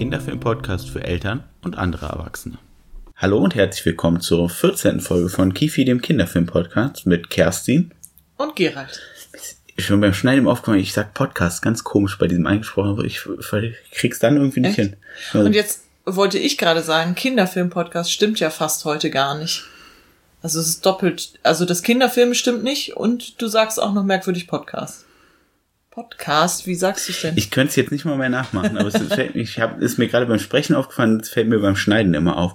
Kinderfilm-Podcast für Eltern und andere Erwachsene. Hallo und herzlich willkommen zur 14. Folge von Kifi, dem Kinderfilm-Podcast mit Kerstin. Und Gerald. Schon beim Schneiden aufgefallen, ich sag Podcast ganz komisch bei diesem eingesprochen, aber ich krieg's dann irgendwie nicht Echt? hin. Also, Und jetzt wollte ich gerade sagen, Kinderfilm-Podcast stimmt ja fast heute gar nicht. Also es ist doppelt. Also das Kinderfilm stimmt nicht und du sagst auch noch merkwürdig Podcast. Podcast, wie sagst du denn? Ich könnte es jetzt nicht mal mehr nachmachen, aber es fällt, ich hab, ist mir gerade beim Sprechen aufgefallen, es fällt mir beim Schneiden immer auf.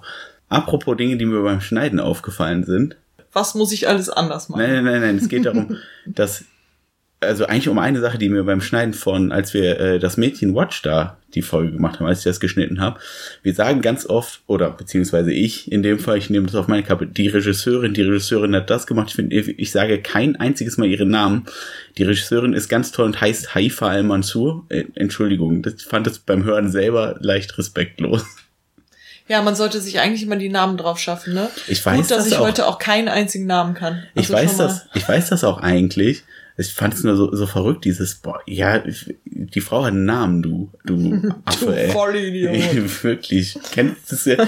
Apropos Dinge, die mir beim Schneiden aufgefallen sind. Was muss ich alles anders machen? Nein, nein, nein, nein. Es geht darum, dass, also eigentlich um eine Sache, die mir beim Schneiden von, als wir äh, das Mädchen Watch da die Folge gemacht haben, als ich das geschnitten habe, wir sagen ganz oft, oder beziehungsweise ich, in dem Fall, ich nehme das auf meine Kappe, die Regisseurin, die Regisseurin hat das gemacht. Ich, finde, ich sage kein einziges Mal ihren Namen. Die Regisseurin ist ganz toll und heißt Haifa Al-Mansur. Äh, Entschuldigung, das fand es beim Hören selber leicht respektlos. Ja, man sollte sich eigentlich immer die Namen drauf schaffen, ne? Ich weiß Gut, dass das ich auch. heute auch keinen einzigen Namen kann. Ich Also weiß schon mal- das, ich weiß das auch eigentlich. Ich fand es nur so, so verrückt, dieses, boah, ja, die Frau hat einen Namen, du, du Affe, Du. Vollidiot. Wirklich. Kennst du es ja?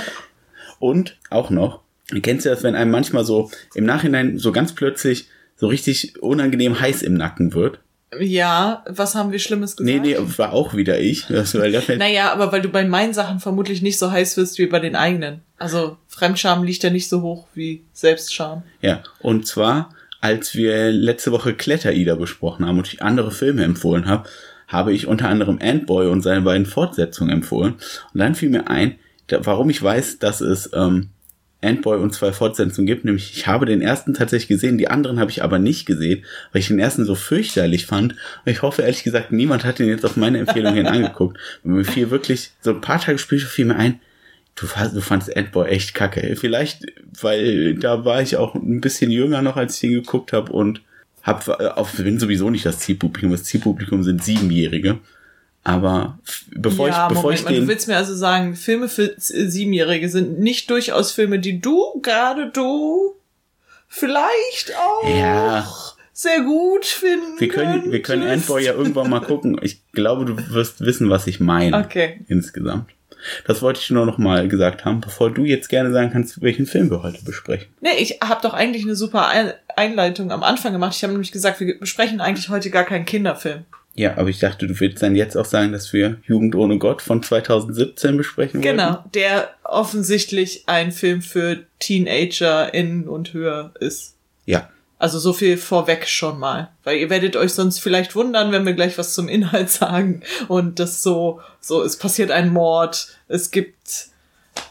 Und auch noch, kennst du das, wenn einem manchmal so im Nachhinein so ganz plötzlich so richtig unangenehm heiß im Nacken wird? Ja, was haben wir Schlimmes gesagt? Nee, nee, war auch wieder ich. Das, weil das, Naja, aber weil du bei meinen Sachen vermutlich nicht so heiß wirst wie bei den eigenen. Also Fremdscham liegt ja nicht so hoch wie Selbstscham. Ja, und zwar, als wir letzte Woche Kletter-Ida besprochen haben und ich andere Filme empfohlen habe, habe ich unter anderem Antboy und seine beiden Fortsetzungen empfohlen. Und dann fiel mir ein, da, warum ich weiß, dass es ähm, Antboy und zwei Fortsetzungen gibt. Nämlich, ich habe den ersten tatsächlich gesehen, die anderen habe ich aber nicht gesehen, weil ich den ersten so fürchterlich fand. Und ich hoffe, ehrlich gesagt, niemand hat den jetzt auf meine Empfehlung hin angeguckt. Und mir fiel wirklich, so ein paar Tage später fiel mir ein, Du, du fandst Antboy echt kacke. Vielleicht, weil da war ich auch ein bisschen jünger noch, als ich den geguckt habe und hab, äh, auf, bin sowieso nicht das Zielpublikum. Das Zielpublikum sind Siebenjährige. Aber bevor ja, ich, bevor Moment ich mal, du den, willst mir also sagen, Filme für Z- Siebenjährige sind nicht durchaus Filme, die du, gerade du, vielleicht auch Ja. sehr gut finden wir können, wir können könntest. Antboy ja irgendwann mal gucken. Ich glaube, du wirst wissen, was ich meine. Okay. Insgesamt. Das wollte ich nur noch mal gesagt haben, bevor du jetzt gerne sagen kannst, welchen Film wir heute besprechen. Nee, ich habe doch eigentlich eine super Ein Einleitung am Anfang gemacht. Ich habe nämlich gesagt, wir besprechen eigentlich heute gar keinen Kinderfilm. Ja, aber ich dachte, du willst dann jetzt auch sagen, dass wir Jugend ohne Gott von 2017 besprechen wollen. Genau, der offensichtlich ein Film für TeenagerInnen und höher ist. Ja. Also so viel vorweg schon mal. Weil ihr werdet euch sonst vielleicht wundern, wenn wir gleich was zum Inhalt sagen. Und das so, so, es passiert ein Mord, es gibt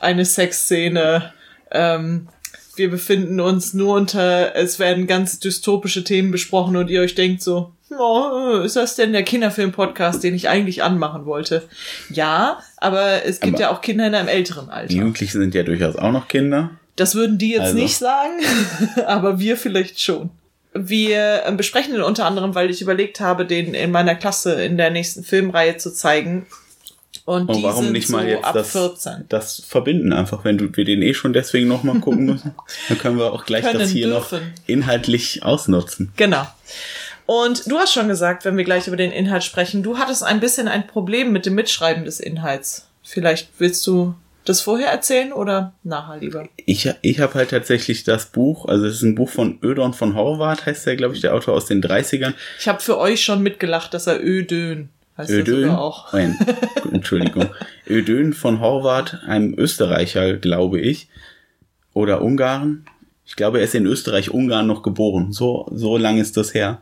eine Sexszene, ähm, wir befinden uns nur unter, es werden ganz dystopische Themen besprochen und ihr euch denkt so, oh, ist das denn der Kinderfilm-Podcast, den ich eigentlich anmachen wollte? Ja, aber es gibt Aber- ja auch Kinder in einem älteren Alter. Die Jugendlichen sind ja durchaus auch noch Kinder. Das würden die jetzt Also. nicht sagen, aber wir vielleicht schon. Wir äh, besprechen den unter anderem, weil ich überlegt habe, den in meiner Klasse in der nächsten Filmreihe zu zeigen. Und, Und die warum nicht mal so jetzt ab das, 14. das verbinden einfach, wenn du, wir den eh schon deswegen nochmal gucken müssen, dann können wir auch gleich Können, das hier dürfen. noch inhaltlich ausnutzen. Genau. Und du hast schon gesagt, wenn wir gleich über den Inhalt sprechen, du hattest ein bisschen ein Problem mit dem Mitschreiben des Inhalts. Vielleicht willst du das vorher erzählen oder nachher lieber? Ich, ich habe halt tatsächlich das Buch, also es ist ein Buch von Ödon von Horvath, heißt der, glaube ich, der Autor aus den 30ern. Ich habe für euch schon mitgelacht, dass er Ödön heißt. Ödön, auch. Nein, Entschuldigung. Ödön von Horvath, einem Österreicher, glaube ich, oder Ungarn. Ich glaube, er ist in Österreich-Ungarn noch geboren. So, so lang ist das her.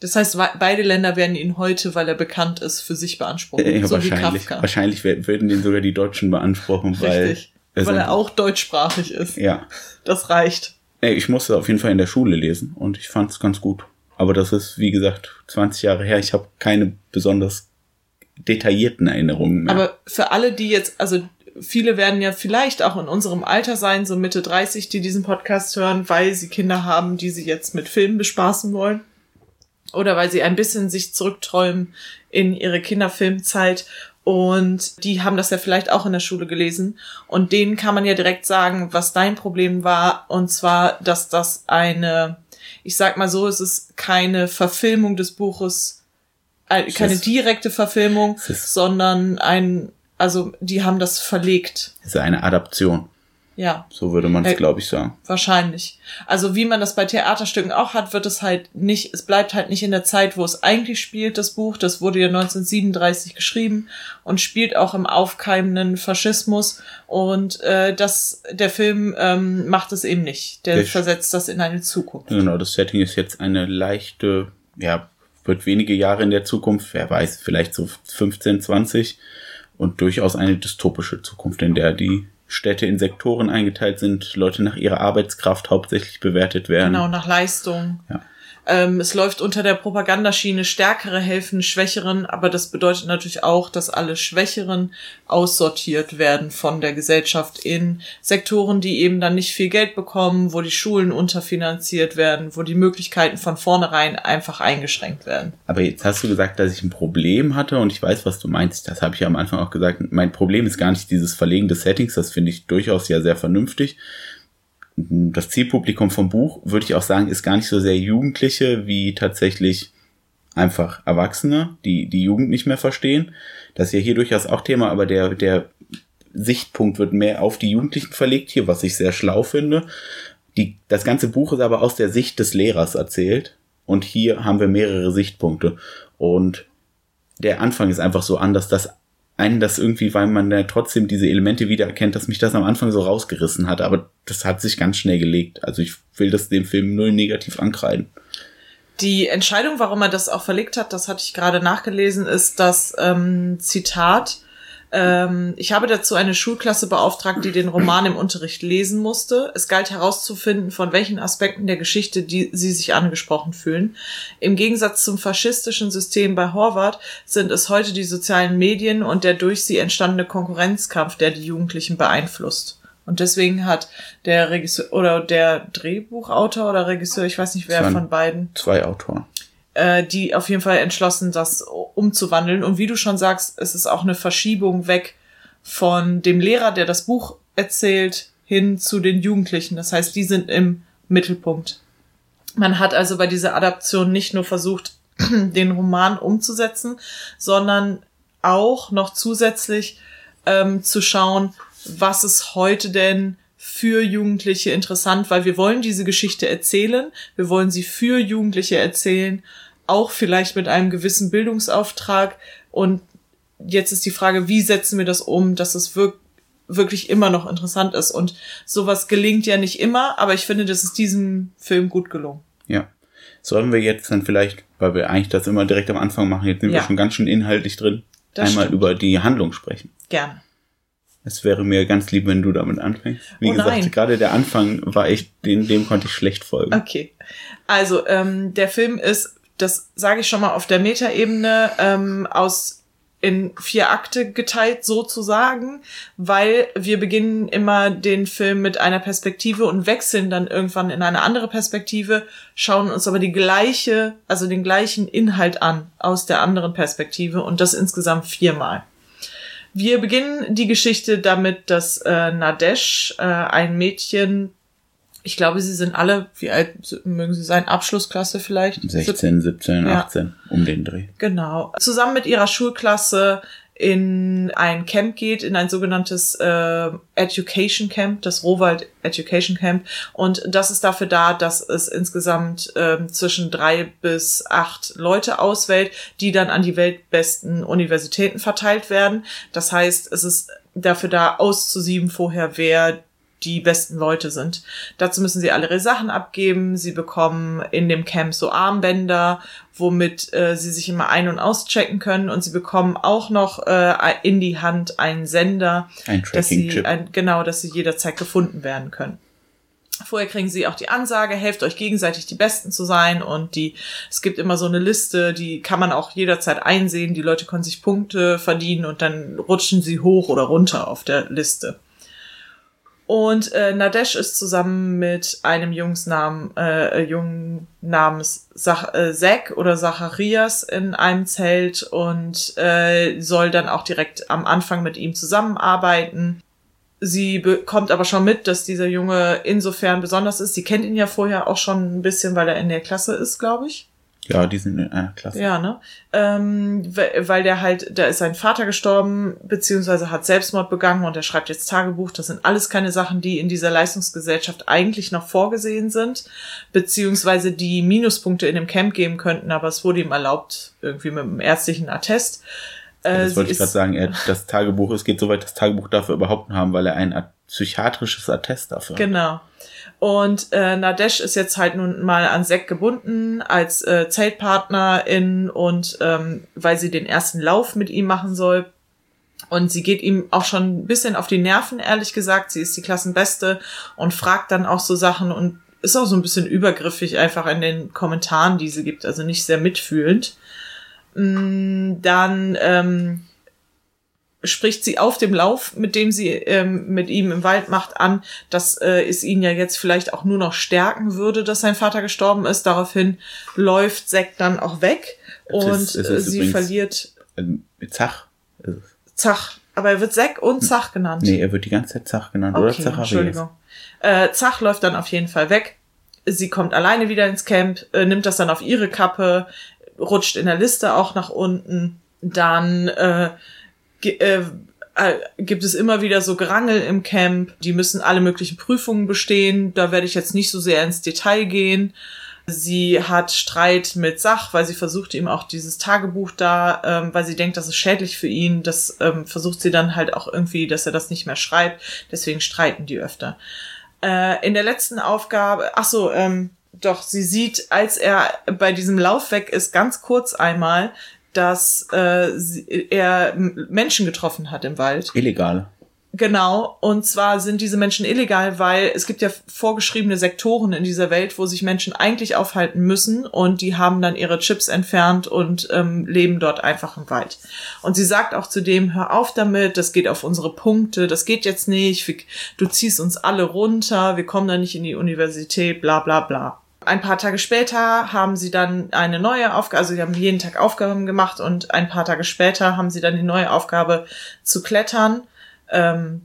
Das heißt, beide Länder werden ihn heute, weil er bekannt ist, für sich beanspruchen. Äh, so wie wahrscheinlich, Kafka. wahrscheinlich würden den sogar die Deutschen beanspruchen, weil, Richtig. es Weil er auch deutschsprachig ist. ja. Das reicht. Ey, Ich musste auf jeden Fall in der Schule lesen und ich fand es ganz gut. Aber das ist, wie gesagt, 20 Jahre her. Ich habe keine besonders detaillierten Erinnerungen mehr. Aber für alle, die jetzt, also viele werden ja vielleicht auch in unserem Alter sein, so Mitte 30, die diesen Podcast hören, weil sie Kinder haben, die sie jetzt mit Filmen bespaßen wollen. Oder weil sie ein bisschen sich zurückträumen in ihre Kinderfilmzeit. Und die haben das ja vielleicht auch in der Schule gelesen. Und denen kann man ja direkt sagen, was dein Problem war. Und zwar, dass das eine, ich sag mal so, es ist keine Verfilmung des Buches, äh, keine direkte Verfilmung, sondern ein, also die haben das verlegt. Es ist eine Adaption. Ja. So würde man es, Äh, glaube ich, sagen. Wahrscheinlich. Also wie man das bei Theaterstücken auch hat, wird es halt nicht, es bleibt halt nicht in der Zeit, wo es eigentlich spielt, das Buch. Das wurde ja 1937 geschrieben und spielt auch im aufkeimenden Faschismus. Und äh, das, der Film ähm, macht es eben nicht. Der Der- versetzt das in eine Zukunft. Genau, das Setting ist jetzt eine leichte, ja, wird wenige Jahre in der Zukunft, wer weiß, vielleicht so 15, 20 und durchaus eine dystopische Zukunft, in der die Städte in Sektoren eingeteilt sind, Leute nach ihrer Arbeitskraft hauptsächlich bewertet werden. Genau, nach Leistung. Ja. Ähm, es läuft unter der Propagandaschiene, Stärkere helfen Schwächeren, aber das bedeutet natürlich auch, dass alle Schwächeren aussortiert werden von der Gesellschaft in Sektoren, die eben dann nicht viel Geld bekommen, wo die Schulen unterfinanziert werden, wo die Möglichkeiten von vornherein einfach eingeschränkt werden. Aber jetzt hast du gesagt, dass ich ein Problem hatte und ich weiß, was du meinst. Das habe ich ja am Anfang auch gesagt. Mein Problem ist gar nicht dieses Verlegen des Settings, das finde ich durchaus ja sehr vernünftig. Das Zielpublikum vom Buch, würde ich auch sagen, ist gar nicht so sehr Jugendliche wie tatsächlich einfach Erwachsene, die die Jugend nicht mehr verstehen. Das ist ja hier durchaus auch Thema, aber der, der Sichtpunkt wird mehr auf die Jugendlichen verlegt hier, was ich sehr schlau finde. Die, das ganze Buch ist aber aus der Sicht des Lehrers erzählt. Und hier haben wir mehrere Sichtpunkte. Und der Anfang ist einfach so anders, dass einen das irgendwie, weil man ja trotzdem diese Elemente wiedererkennt, dass mich das am Anfang so rausgerissen hat. Aber das hat sich ganz schnell gelegt. Also ich will das dem Film null negativ ankreiden. Die Entscheidung, warum er das auch verlegt hat, das hatte ich gerade nachgelesen, ist das ähm, Zitat. Ähm, ich habe dazu eine Schulklasse beauftragt, die den Roman im Unterricht lesen musste. Es galt herauszufinden, von welchen Aspekten der Geschichte die sie sich angesprochen fühlen. Im Gegensatz zum faschistischen System bei Horvath sind es heute die sozialen Medien und der durch sie entstandene Konkurrenzkampf, der die Jugendlichen beeinflusst. Und deswegen hat der Regisseur oder der Drehbuchautor oder Regisseur, ich weiß nicht wer von beiden, Zwei Autoren. Äh, die auf jeden Fall entschlossen, das umzuwandeln. Und wie du schon sagst, es ist auch eine Verschiebung weg von dem Lehrer, der das Buch erzählt, hin zu den Jugendlichen. Das heißt, die sind im Mittelpunkt. Man hat also bei dieser Adaption nicht nur versucht, den Roman umzusetzen, sondern auch noch zusätzlich ähm, zu schauen, was ist heute denn für Jugendliche interessant, weil wir wollen diese Geschichte erzählen, wir wollen sie für Jugendliche erzählen, auch vielleicht mit einem gewissen Bildungsauftrag. Und jetzt ist die Frage, wie setzen wir das um, dass es wirk wirklich immer noch interessant ist. Und sowas gelingt ja nicht immer, aber ich finde, das ist diesem Film gut gelungen. Ja. Sollen wir jetzt dann vielleicht, weil wir eigentlich das immer direkt am Anfang machen, jetzt sind Ja. wir schon ganz schön inhaltlich drin, Das einmal stimmt. über die Handlung sprechen. Gerne. Es wäre mir ganz lieb, wenn du damit anfängst. Wie Oh gesagt, gerade der Anfang war echt, dem, dem konnte ich schlecht folgen. Okay. Also, ähm, der Film ist, das sage ich schon mal auf der Metaebene, ähm, aus in vier Akte geteilt sozusagen, weil wir beginnen immer den Film mit einer Perspektive und wechseln dann irgendwann in eine andere Perspektive, schauen uns aber die gleiche, also den gleichen Inhalt an aus der anderen Perspektive und das insgesamt viermal. Wir beginnen die Geschichte damit, dass äh, Nadesh, äh, ein Mädchen, ich glaube, sie sind alle, wie alt mögen sie sein? Abschlussklasse vielleicht? 16, 17, Ja. 18, um den Dreh. Genau. Zusammen mit ihrer Schulklasse in ein Camp geht, in ein sogenanntes äh, Education Camp, das Rohwald Education Camp. Und das ist dafür da, dass es insgesamt ähm, zwischen drei bis acht Leute auswählt, die dann an die weltbesten Universitäten verteilt werden. Das heißt, es ist dafür da auszusieben vorher, wer die besten Leute sind. Dazu müssen sie alle ihre Sachen abgeben. Sie bekommen in dem Camp so Armbänder, womit äh, sie sich immer ein- und auschecken können. Und sie bekommen auch noch äh, in die Hand einen Sender, Ein dass sie ein, genau, dass sie jederzeit gefunden werden können. Vorher kriegen sie auch die Ansage, helft euch gegenseitig die Besten zu sein und die, es gibt immer so eine Liste, die kann man auch jederzeit einsehen. Die Leute können sich Punkte verdienen und dann rutschen sie hoch oder runter auf der Liste. Und äh, Nadesh ist zusammen mit einem Jungs Namen, äh, Jungen namens Sach äh, Zack oder Zacharias in einem Zelt und äh, soll dann auch direkt am Anfang mit ihm zusammenarbeiten. Sie bekommt aber schon mit, dass dieser Junge insofern besonders ist. Sie kennt ihn ja vorher auch schon ein bisschen, weil er in der Klasse ist, glaube ich. Ja, die sind in einer Klasse. Ja, ne? Ähm, weil der halt, da ist sein Vater gestorben, beziehungsweise hat Selbstmord begangen und er schreibt jetzt Tagebuch. Das sind alles keine Sachen, die in dieser Leistungsgesellschaft eigentlich noch vorgesehen sind, beziehungsweise die Minuspunkte in dem Camp geben könnten, aber es wurde ihm erlaubt, irgendwie mit einem ärztlichen Attest. Äh, das wollte ich gerade sagen, er, das Tagebuch, es geht so weit, das Tagebuch dafür überhaupt haben, weil er ein psychiatrisches Attest dafür hat. Genau. Und äh, Nadesh ist jetzt halt nun mal an Sek gebunden als äh, Zeltpartnerin und ähm, weil sie den ersten Lauf mit ihm machen soll. Und sie geht ihm auch schon ein bisschen auf die Nerven, ehrlich gesagt. Sie ist die Klassenbeste und fragt dann auch so Sachen und ist auch so ein bisschen übergriffig einfach in den Kommentaren, die sie gibt, also nicht sehr mitfühlend. Mm, dann ähm, spricht sie auf dem Lauf, mit dem sie ähm, mit ihm im Wald macht, an, dass äh, es ihn ja jetzt vielleicht auch nur noch stärken würde, dass sein Vater gestorben ist. Daraufhin läuft Zack dann auch weg und es ist, es ist sie verliert. Ähm, Zach. Zach. Aber er wird Zack und Zach genannt. Nee, er wird die ganze Zeit Zach genannt. Okay, oder Zacharias. Entschuldigung. Äh, Zach läuft dann auf jeden Fall weg. Sie kommt alleine wieder ins Camp, äh, nimmt das dann auf ihre Kappe, rutscht in der Liste auch nach unten. Dann äh, äh, gibt es immer wieder so Gerangel im Camp. Die müssen alle möglichen Prüfungen bestehen. Da werde ich jetzt nicht so sehr ins Detail gehen. Sie hat Streit mit Sach, weil sie versucht ihm auch dieses Tagebuch da, ähm, weil sie denkt, das ist schädlich für ihn. Das ähm, versucht sie dann halt auch irgendwie, dass er das nicht mehr schreibt. Deswegen streiten die öfter. Äh, in der letzten Aufgabe, ach so, ähm, doch, sie sieht, als er bei diesem Lauf weg ist, ganz kurz einmal, dass äh, er Menschen getroffen hat im Wald. Illegal. Genau, und zwar sind diese Menschen illegal, weil es gibt ja vorgeschriebene Sektoren in dieser Welt, wo sich Menschen eigentlich aufhalten müssen und die haben dann ihre Chips entfernt und ähm, leben dort einfach im Wald. Und sie sagt auch zu dem, hör auf damit, das geht auf unsere Punkte, das geht jetzt nicht, du ziehst uns alle runter, wir kommen da nicht in die Universität, bla bla bla ein paar Tage später haben sie dann eine neue Aufgabe, also sie haben jeden Tag Aufgaben gemacht und ein paar Tage später haben sie dann die neue Aufgabe zu klettern. Ähm,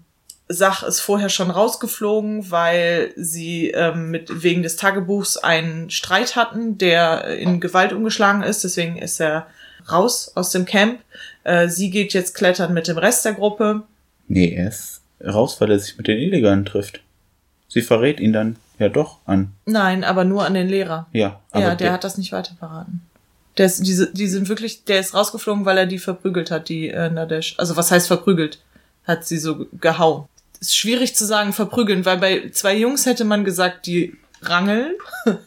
Sach ist vorher schon rausgeflogen, weil sie ähm, mit wegen des Tagebuchs einen Streit hatten, der in Gewalt umgeschlagen ist. Deswegen ist er raus aus dem Camp. Äh, sie geht jetzt klettern mit dem Rest der Gruppe. Nee, er ist raus, weil er sich mit den Illegalen trifft. Sie verrät ihn dann ja doch an. Nein, aber nur an den Lehrer. Ja. Aber ja, der, der hat das nicht weiter verraten. Der ist, diese, die sind wirklich, der ist rausgeflogen, weil er die verprügelt hat, die äh, Nadesh. Also was heißt verprügelt? Hat sie so gehauen. Ist schwierig zu sagen verprügeln, weil bei zwei Jungs hätte man gesagt, die rangeln.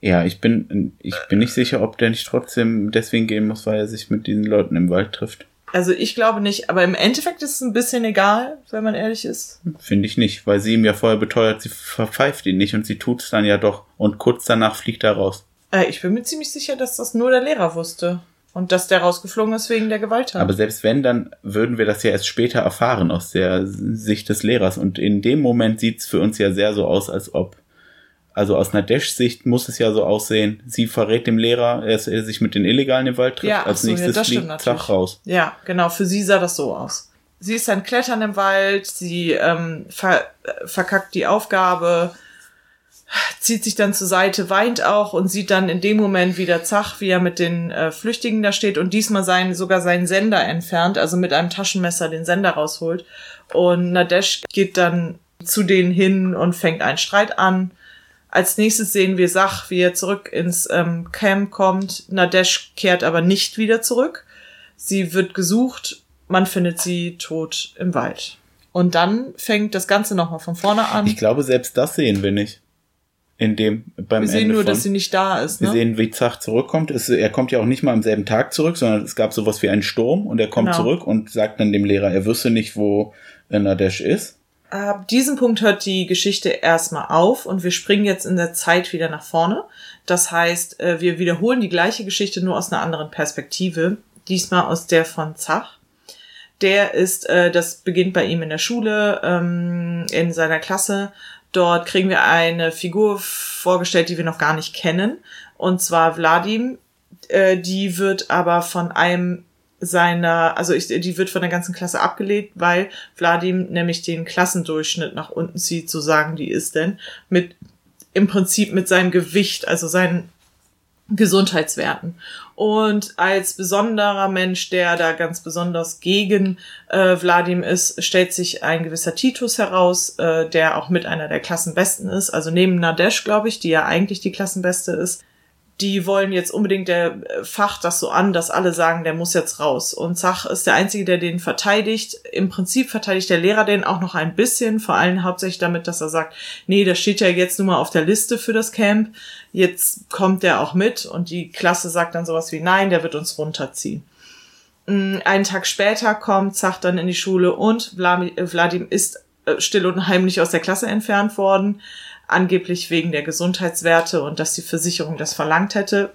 ja, ich bin, ich bin nicht sicher, ob der nicht trotzdem deswegen gehen muss, weil er sich mit diesen Leuten im Wald trifft. Also ich glaube nicht, aber im Endeffekt ist es ein bisschen egal, wenn man ehrlich ist. Finde ich nicht, weil sie ihm ja vorher beteuert, sie verpfeift ihn nicht und sie tut es dann ja doch und kurz danach fliegt er raus. Äh, ich bin mir ziemlich sicher, dass das nur der Lehrer wusste und dass der rausgeflogen ist wegen der Gewalttat. Aber selbst wenn, dann würden wir das ja erst später erfahren aus der Sicht des Lehrers und in dem Moment sieht es für uns ja sehr so aus, als ob also aus Nadesh-Sicht muss es ja so aussehen, sie verrät dem Lehrer, dass er sich mit den Illegalen im Wald trifft, ja, als so, nächstes ja, fliegt Zach raus. Ja, genau, für sie sah das so aus. Sie ist dann klettern im Wald, sie ähm, ver verkackt die Aufgabe, zieht sich dann zur Seite, weint auch und sieht dann in dem Moment wieder Zach, wie er mit den äh, Flüchtigen da steht und diesmal sein, sogar seinen Sender entfernt, also mit einem Taschenmesser den Sender rausholt. Und Nadesh geht dann zu denen hin und fängt einen Streit an als nächstes sehen wir Sach, wie er zurück ins ähm, Camp kommt. Nadesh kehrt aber nicht wieder zurück. Sie wird gesucht, man findet sie tot im Wald. Und dann fängt das Ganze nochmal von vorne an. Ich glaube, selbst das sehen wir nicht. In dem, beim wir sehen Ende nur, von, dass sie nicht da ist. Ne? Wir sehen, wie Zach zurückkommt. Es, er kommt ja auch nicht mal am selben Tag zurück, sondern es gab sowas wie einen Sturm und er kommt genau. zurück und sagt dann dem Lehrer, er wüsste nicht, wo Nadesh ist ab diesem Punkt hört die Geschichte erstmal auf und wir springen jetzt in der Zeit wieder nach vorne. Das heißt, äh, wir wiederholen die gleiche Geschichte nur aus einer anderen Perspektive, diesmal aus der von Zach. Der ist, äh, das beginnt bei ihm in der Schule, ähm, in seiner Klasse. Dort kriegen wir eine Figur vorgestellt, die wir noch gar nicht kennen. Und zwar Vladim. Äh, die wird aber von einem seiner, also ich, die wird von der ganzen Klasse abgelehnt, weil Vladim nämlich den Klassendurchschnitt nach unten zieht, so sagen die ist denn, mit im Prinzip mit seinem Gewicht, also seinen Gesundheitswerten. Und als besonderer Mensch, der da ganz besonders gegen äh, Vladim ist, stellt sich ein gewisser Titus heraus, äh, der auch mit einer der Klassenbesten ist. Also neben Nadesh, glaube ich, die ja eigentlich die Klassenbeste ist die wollen jetzt unbedingt der äh, Fach das so an, dass alle sagen, der muss jetzt raus. Und Zach ist der Einzige, der den verteidigt. Im Prinzip verteidigt der Lehrer den auch noch ein bisschen, vor allem hauptsächlich damit, dass er sagt, nee, der steht ja jetzt nur mal auf der Liste für das Camp. Jetzt kommt der auch mit und die Klasse sagt dann sowas wie, nein, der wird uns runterziehen. Mm, einen Tag später kommt Zach dann in die Schule und Vladim ist äh, still und heimlich aus der Klasse entfernt worden angeblich wegen der Gesundheitswerte und dass die Versicherung das verlangt hätte.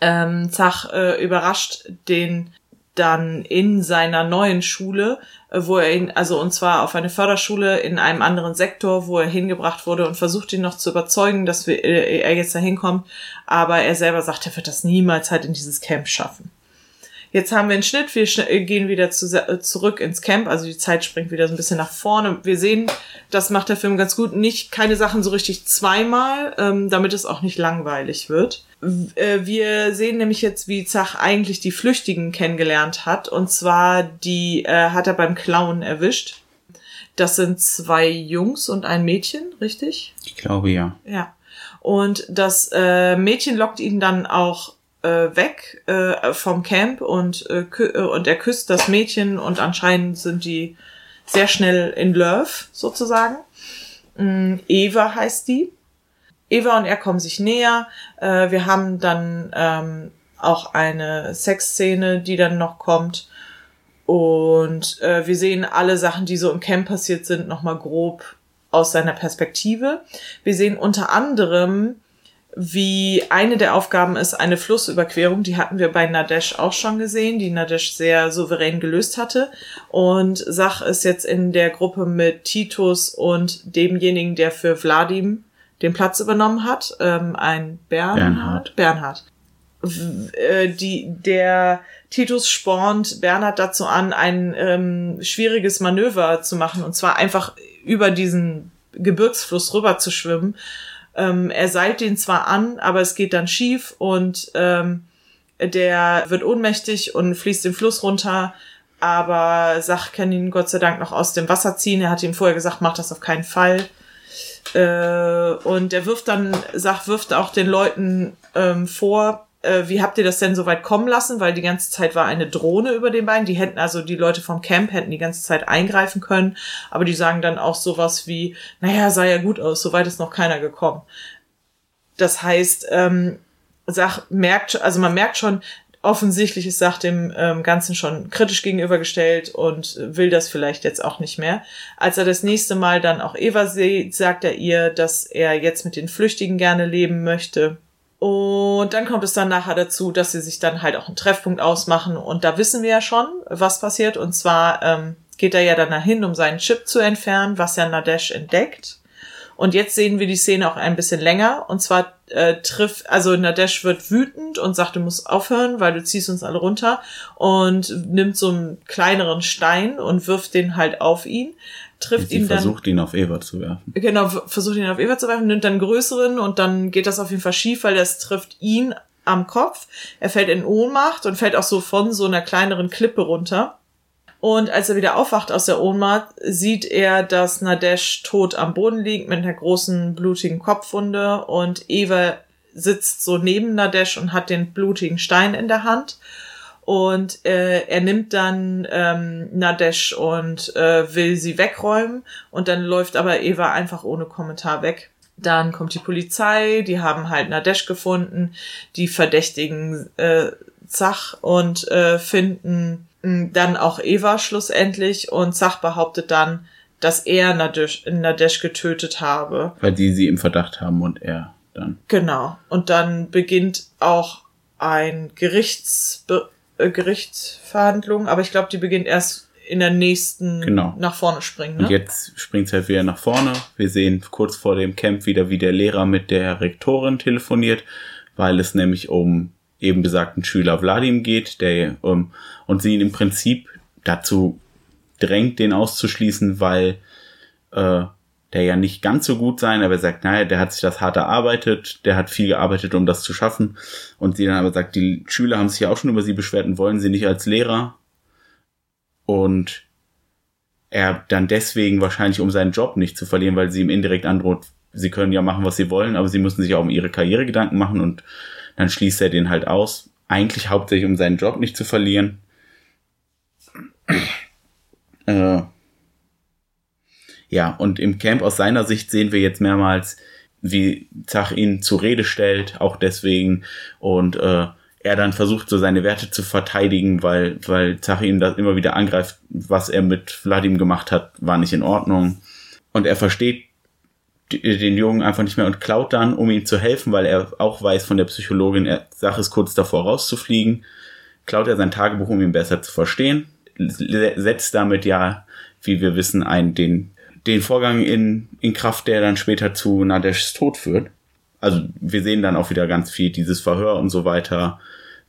Ähm, Zach äh, überrascht den dann in seiner neuen Schule, äh, wo er ihn, also und zwar auf eine Förderschule in einem anderen Sektor, wo er hingebracht wurde und versucht ihn noch zu überzeugen, dass wir, äh, er jetzt da hinkommt. Aber er selber sagt, er wird das niemals halt in dieses Camp schaffen. Jetzt haben wir einen Schnitt, wir äh, gehen wieder zu, äh, zurück ins Camp, also die Zeit springt wieder so ein bisschen nach vorne. Wir sehen, das macht der Film ganz gut, nicht keine Sachen so richtig zweimal, ähm, damit es auch nicht langweilig wird. Äh, wir sehen nämlich jetzt, wie Zach eigentlich die Flüchtigen kennengelernt hat, und zwar die äh, hat er beim Klauen erwischt. Das sind zwei Jungs und ein Mädchen, richtig? Ich glaube ja. Ja. Und das äh, Mädchen lockt ihn dann auch äh, weg äh, vom Camp und, äh, äh, und er küsst das Mädchen und anscheinend sind die sehr schnell in Love sozusagen. Ähm, Eva heißt die. Eva und er kommen sich näher. Äh, wir haben dann ähm, auch eine Sexszene, die dann noch kommt. Und äh, wir sehen alle Sachen, die so im Camp passiert sind, nochmal grob aus seiner Perspektive. Wir sehen unter anderem wie eine der Aufgaben ist eine Flussüberquerung. Die hatten wir bei Nadesh auch schon gesehen, die Nadesh sehr souverän gelöst hatte. Und Sach ist jetzt in der Gruppe mit Titus und demjenigen, der für Vladim den Platz übernommen hat, ähm, ein Bernhard. Bernhard. Bernhard. Äh, die, der Titus spornt Bernhard dazu an, ein ähm, schwieriges Manöver zu machen, und zwar einfach über diesen Gebirgsfluss rüber zu schwimmen ähm, er seilt ihn zwar an, aber es geht dann schief und ähm, der wird ohnmächtig und fließt den Fluss runter. Aber Sach kann ihn Gott sei Dank noch aus dem Wasser ziehen. Er hat ihm vorher gesagt, mach das auf keinen Fall. Äh, und er wirft dann, Sach wirft auch den Leuten ähm, vor, äh, wie habt ihr das denn so weit kommen lassen? Weil die ganze Zeit war eine Drohne über den Beinen. Die hätten also die Leute vom Camp hätten die ganze Zeit eingreifen können. Aber die sagen dann auch sowas wie, naja, sah ja gut aus, soweit ist noch keiner gekommen. Das heißt, ähm, Sach merkt, also man merkt schon, offensichtlich ist Sach dem ähm, Ganzen schon kritisch gegenübergestellt und will das vielleicht jetzt auch nicht mehr. Als er das nächste Mal dann auch Eva sieht, sagt er ihr, dass er jetzt mit den Flüchtigen gerne leben möchte und dann kommt es dann nachher dazu, dass sie sich dann halt auch einen Treffpunkt ausmachen. Und da wissen wir ja schon, was passiert. Und zwar ähm, geht er ja dann dahin, um seinen Chip zu entfernen, was ja Nadesh entdeckt. Und jetzt sehen wir die Szene auch ein bisschen länger. Und zwar äh, trifft, also Nadesh wird wütend und sagt, du musst aufhören, weil du ziehst uns alle runter. Und nimmt so einen kleineren Stein und wirft den halt auf ihn trifft ihn dann. versucht ihn auf Eva zu werfen. Genau, versucht ihn auf Eva zu werfen, nimmt dann einen größeren und dann geht das auf jeden Fall schief, weil das trifft ihn am Kopf. Er fällt in Ohnmacht und fällt auch so von so einer kleineren Klippe runter. Und als er wieder aufwacht aus der Ohnmacht, sieht er, dass Nadesh tot am Boden liegt mit einer großen blutigen Kopfwunde und Eva sitzt so neben Nadesh und hat den blutigen Stein in der Hand. Und äh, er nimmt dann ähm, Nadesh und äh, will sie wegräumen. Und dann läuft aber Eva einfach ohne Kommentar weg. Dann kommt die Polizei, die haben halt Nadesh gefunden, die verdächtigen äh, Zach und äh, finden mh, dann auch Eva schlussendlich und Zach behauptet dann, dass er Nadesh, Nadesh getötet habe. Weil die sie im Verdacht haben und er dann. Genau. Und dann beginnt auch ein Gerichtsbe äh, Gerichtsverhandlung, aber ich glaube, die beginnt erst in der nächsten Genau. nach vorne springen. Und Ne? jetzt springt es halt wieder nach vorne. Wir sehen kurz vor dem Camp wieder, wie der Lehrer mit der Rektorin telefoniert, weil es nämlich um eben besagten Schüler Wladim geht, der um, und sie ihn im Prinzip dazu drängt, den auszuschließen, weil äh, der ja nicht ganz so gut sein, aber er sagt, naja, der hat sich das hart erarbeitet, der hat viel gearbeitet, um das zu schaffen. Und sie dann aber sagt, die Schüler haben sich ja auch schon über sie beschwert und wollen sie nicht als Lehrer. Und er dann deswegen wahrscheinlich, um seinen Job nicht zu verlieren, weil sie ihm indirekt androht, sie können ja machen, was sie wollen, aber sie müssen sich auch um ihre Karriere Gedanken machen und dann schließt er den halt aus. Eigentlich hauptsächlich, um seinen Job nicht zu verlieren. Äh, ja, und im Camp aus seiner Sicht sehen wir jetzt mehrmals, wie Zach ihn zur Rede stellt, auch deswegen, und äh, er dann versucht, so seine Werte zu verteidigen, weil, weil Zach ihn da immer wieder angreift, was er mit Vladim gemacht hat, war nicht in Ordnung. Und er versteht den Jungen einfach nicht mehr und klaut dann, um ihm zu helfen, weil er auch weiß von der Psychologin, er Sache ist kurz davor rauszufliegen, klaut er sein Tagebuch, um ihn besser zu verstehen, se- setzt damit ja, wie wir wissen, ein, den, den Vorgang in, in Kraft, der dann später zu Nadeshs Tod führt. Also wir sehen dann auch wieder ganz viel dieses Verhör und so weiter,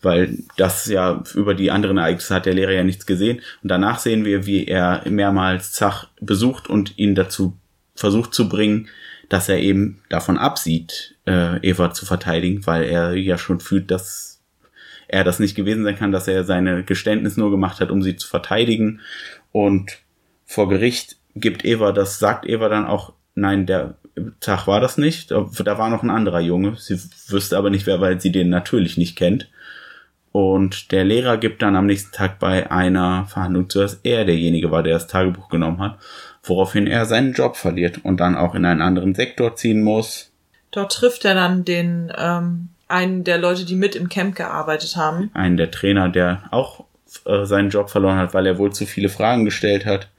weil das ja über die anderen Ereignisse hat der Lehrer ja nichts gesehen. Und danach sehen wir, wie er mehrmals Zach besucht und ihn dazu versucht zu bringen, dass er eben davon absieht, äh, Eva zu verteidigen, weil er ja schon fühlt, dass er das nicht gewesen sein kann, dass er seine Geständnis nur gemacht hat, um sie zu verteidigen. Und vor Gericht gibt Eva das, sagt Eva dann auch, nein, der Tag war das nicht. Da war noch ein anderer Junge. Sie wüsste aber nicht wer, weil sie den natürlich nicht kennt. Und der Lehrer gibt dann am nächsten Tag bei einer Verhandlung zu, dass er derjenige war, der das Tagebuch genommen hat, woraufhin er seinen Job verliert und dann auch in einen anderen Sektor ziehen muss. Dort trifft er dann den ähm, einen der Leute, die mit im Camp gearbeitet haben. Einen der Trainer, der auch äh, seinen Job verloren hat, weil er wohl zu viele Fragen gestellt hat.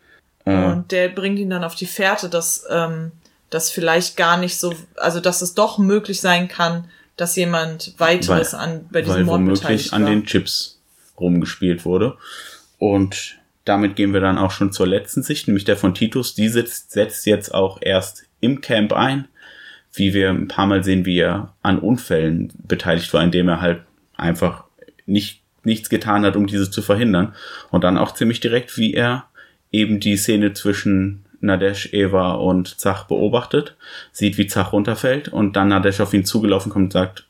Und der bringt ihn dann auf die Fährte, dass ähm, das vielleicht gar nicht so, also dass es doch möglich sein kann, dass jemand weiteres an bei diesem weil Mord womöglich an den Chips rumgespielt wurde. Und damit gehen wir dann auch schon zur letzten Sicht, nämlich der von Titus. Die sitzt, setzt jetzt auch erst im Camp ein, wie wir ein paar Mal sehen, wie er an Unfällen beteiligt war, indem er halt einfach nicht, nichts getan hat, um diese zu verhindern. Und dann auch ziemlich direkt, wie er eben die Szene zwischen Nadesh, Eva und Zach beobachtet, sieht, wie Zach runterfällt und dann Nadesh auf ihn zugelaufen kommt und sagt,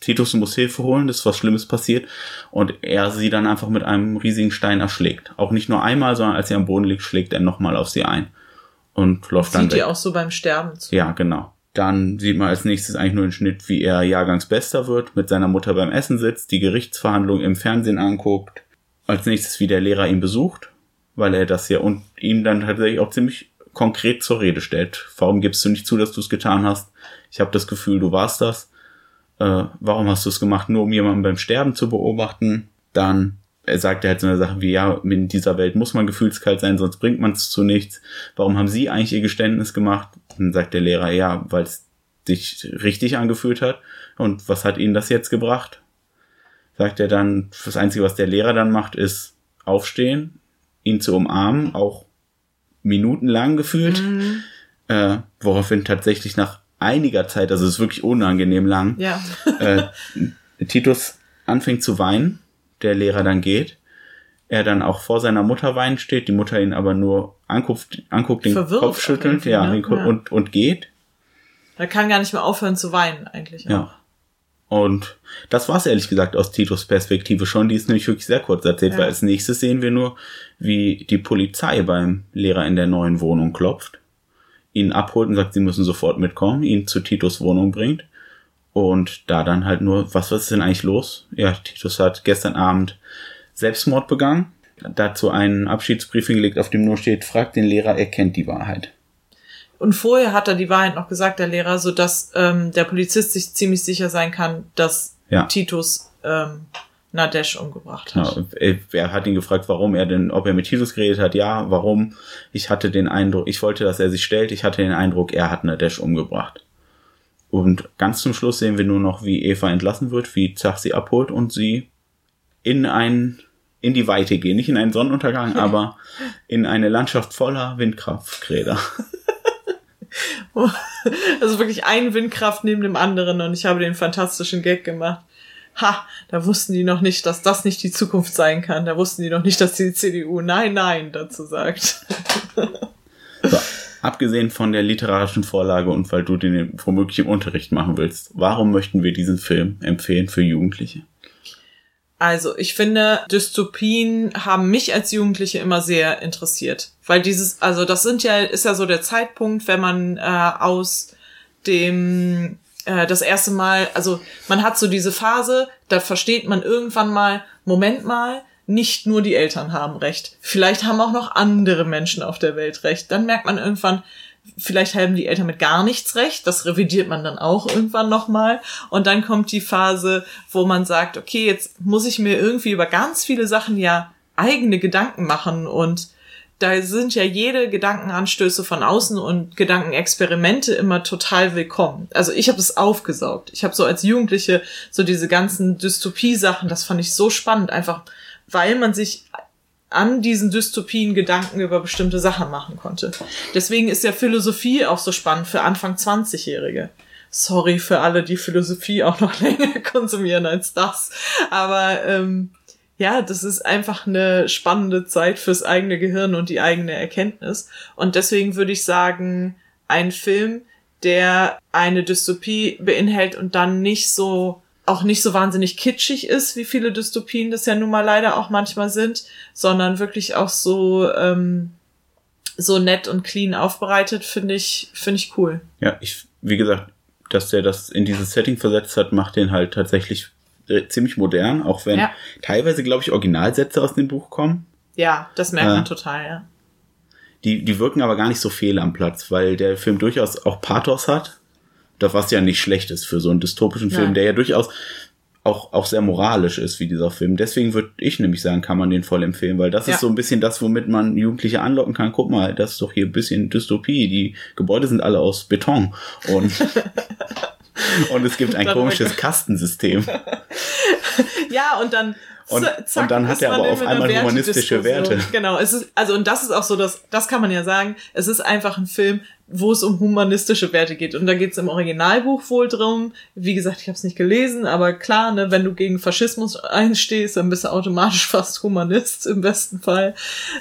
Titus, du musst Hilfe holen, das ist was Schlimmes passiert. Und er sie dann einfach mit einem riesigen Stein erschlägt. Auch nicht nur einmal, sondern als sie am Boden liegt, schlägt er nochmal auf sie ein. Und läuft dann Sieht ihr auch so beim Sterben zu. Ja, genau. Dann sieht man als nächstes eigentlich nur den Schnitt, wie er Jahrgangsbester wird, mit seiner Mutter beim Essen sitzt, die Gerichtsverhandlung im Fernsehen anguckt. Als nächstes, wie der Lehrer ihn besucht, weil er das ja und ihm dann tatsächlich auch ziemlich konkret zur Rede stellt. Warum gibst du nicht zu, dass du es getan hast? Ich habe das Gefühl, du warst das. Äh, warum hast du es gemacht, nur um jemanden beim Sterben zu beobachten? Dann er sagt er halt so eine Sache wie, ja, in dieser Welt muss man gefühlskalt sein, sonst bringt man es zu nichts. Warum haben Sie eigentlich Ihr Geständnis gemacht? Dann sagt der Lehrer, ja, weil es sich richtig angefühlt hat. Und was hat Ihnen das jetzt gebracht? Sagt er dann, das Einzige, was der Lehrer dann macht, ist aufstehen, ihn zu umarmen, auch minutenlang gefühlt. Äh, woraufhin tatsächlich nach einiger Zeit, also es ist wirklich unangenehm lang, Ja. äh, Titus anfängt zu weinen, der Lehrer dann geht, er dann auch vor seiner Mutter weinen steht, die Mutter ihn aber nur anguckt, anguckt den Verwirrt Kopf schüttelt, ja, ne? Ja. Und, und geht. Er kann gar nicht mehr aufhören zu weinen, eigentlich. Ja. Und das war's ehrlich gesagt aus Titus Perspektive schon. Die ist nämlich wirklich sehr kurz erzählt, Ja. weil als nächstes sehen wir nur, wie die Polizei beim Lehrer in der neuen Wohnung klopft, ihn abholt und sagt, sie müssen sofort mitkommen, ihn zu Titus Wohnung bringt. Und da dann halt nur, was, was ist denn eigentlich los? Ja, Titus hat gestern Abend Selbstmord begangen, dazu einen Abschiedsbrief hingelegt, auf dem nur steht, fragt den Lehrer, er kennt die Wahrheit. Und vorher hat er die Wahrheit noch gesagt, der Lehrer, so dass ähm, der Polizist sich ziemlich sicher sein kann, dass Ja. Titus ähm, Nadesh umgebracht hat. Ja, er- hat ihn gefragt, warum er denn, ob er mit Titus geredet hat. Ja, warum? Ich hatte den Eindruck, ich wollte, dass er sich stellt. Ich hatte den Eindruck, er hat Nadesh umgebracht. Und ganz zum Schluss sehen wir nur noch, wie Eva entlassen wird, wie Zach sie abholt und sie in ein in die Weite gehen. Nicht in einen Sonnenuntergang, aber in eine Landschaft voller Windkrafträder. Also wirklich ein Windkraft neben dem anderen und ich habe den fantastischen Gag gemacht. Ha, da wussten die noch nicht, dass das nicht die Zukunft sein kann. Da wussten die noch nicht, dass die CDU Nein, Nein dazu sagt. So, abgesehen von der literarischen Vorlage und weil du den womöglich im Unterricht machen willst, warum möchten wir diesen Film empfehlen für Jugendliche? Also, ich finde, Dystopien haben mich als Jugendliche immer sehr interessiert. Weil dieses, also das sind ja, ist ja so der Zeitpunkt, wenn man äh, aus dem äh, das erste Mal, also man hat so diese Phase, da versteht man irgendwann mal, Moment mal, nicht nur die Eltern haben Recht. Vielleicht haben auch noch andere Menschen auf der Welt Recht. Dann merkt man irgendwann, vielleicht haben die Eltern mit gar nichts recht. Das revidiert man dann auch irgendwann nochmal. Und dann kommt die Phase, wo man sagt, okay, jetzt muss ich mir irgendwie über ganz viele Sachen ja eigene Gedanken machen und da sind ja jede Gedankenanstöße von außen und Gedankenexperimente immer total willkommen. Also ich habe es aufgesaugt. Ich habe so als Jugendliche so diese ganzen Dystopie-Sachen, das fand ich so spannend, einfach weil man sich an diesen Dystopien Gedanken über bestimmte Sachen machen konnte. Deswegen ist ja Philosophie auch so spannend für Anfang 20-Jährige. Sorry für alle, die Philosophie auch noch länger konsumieren als das. Aber ähm, ja, das ist einfach eine spannende Zeit fürs eigene Gehirn und die eigene Erkenntnis. Und deswegen würde ich sagen, ein Film, der eine Dystopie beinhält und dann nicht so auch nicht so wahnsinnig kitschig ist, wie viele Dystopien das ja nun mal leider auch manchmal sind, sondern wirklich auch so ähm, so nett und clean aufbereitet, finde ich finde ich cool. Ja, ich wie gesagt, dass der das in dieses Setting versetzt hat, macht den halt tatsächlich äh, ziemlich modern, auch wenn ja. teilweise glaube ich Originalsätze aus dem Buch kommen. Ja, das merkt man äh, total, ja. Die, die wirken aber gar nicht so fehl am Platz, weil der Film durchaus auch Pathos hat das was ja nicht schlecht ist für so einen dystopischen Film, Nein. der ja durchaus auch, auch sehr moralisch ist wie dieser Film. Deswegen würde ich nämlich sagen, kann man den voll empfehlen, weil das ja. ist so ein bisschen das, womit man Jugendliche anlocken kann. Guck mal, das ist doch hier ein bisschen Dystopie. Die Gebäude sind alle aus Beton und und es gibt ein komisches Kastensystem. ja, und dann und, zack, und dann hat er aber auf einmal humanistische Werte. Genau, es ist, also, und das ist auch so, dass, das kann man ja sagen, es ist einfach ein Film, wo es um humanistische Werte geht. Und da geht es im Originalbuch wohl drum. Wie gesagt, ich habe es nicht gelesen, aber klar, ne, wenn du gegen Faschismus einstehst, dann bist du automatisch fast Humanist im besten Fall.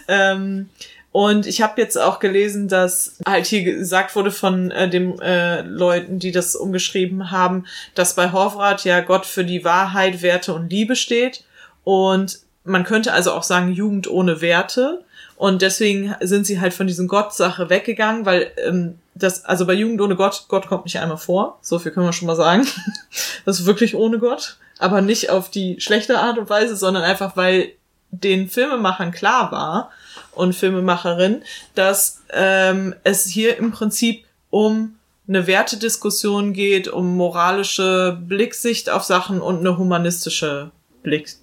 Ähm, und ich habe jetzt auch gelesen, dass halt hier gesagt wurde von äh, den äh, Leuten, die das umgeschrieben haben, dass bei Horvath ja Gott für die Wahrheit, Werte und Liebe steht. Und man könnte also auch sagen, Jugend ohne Werte. Und deswegen sind sie halt von diesen Gott-Sache weggegangen, weil ähm, das, also bei Jugend ohne Gott, Gott kommt nicht einmal vor. So viel können wir schon mal sagen. Das ist wirklich ohne Gott. Aber nicht auf die schlechte Art und Weise, sondern einfach, weil den Filmemachern klar war und Filmemacherin, dass ähm, es hier im Prinzip um eine Wertediskussion geht, um moralische Blicksicht auf Sachen und eine humanistische Blick,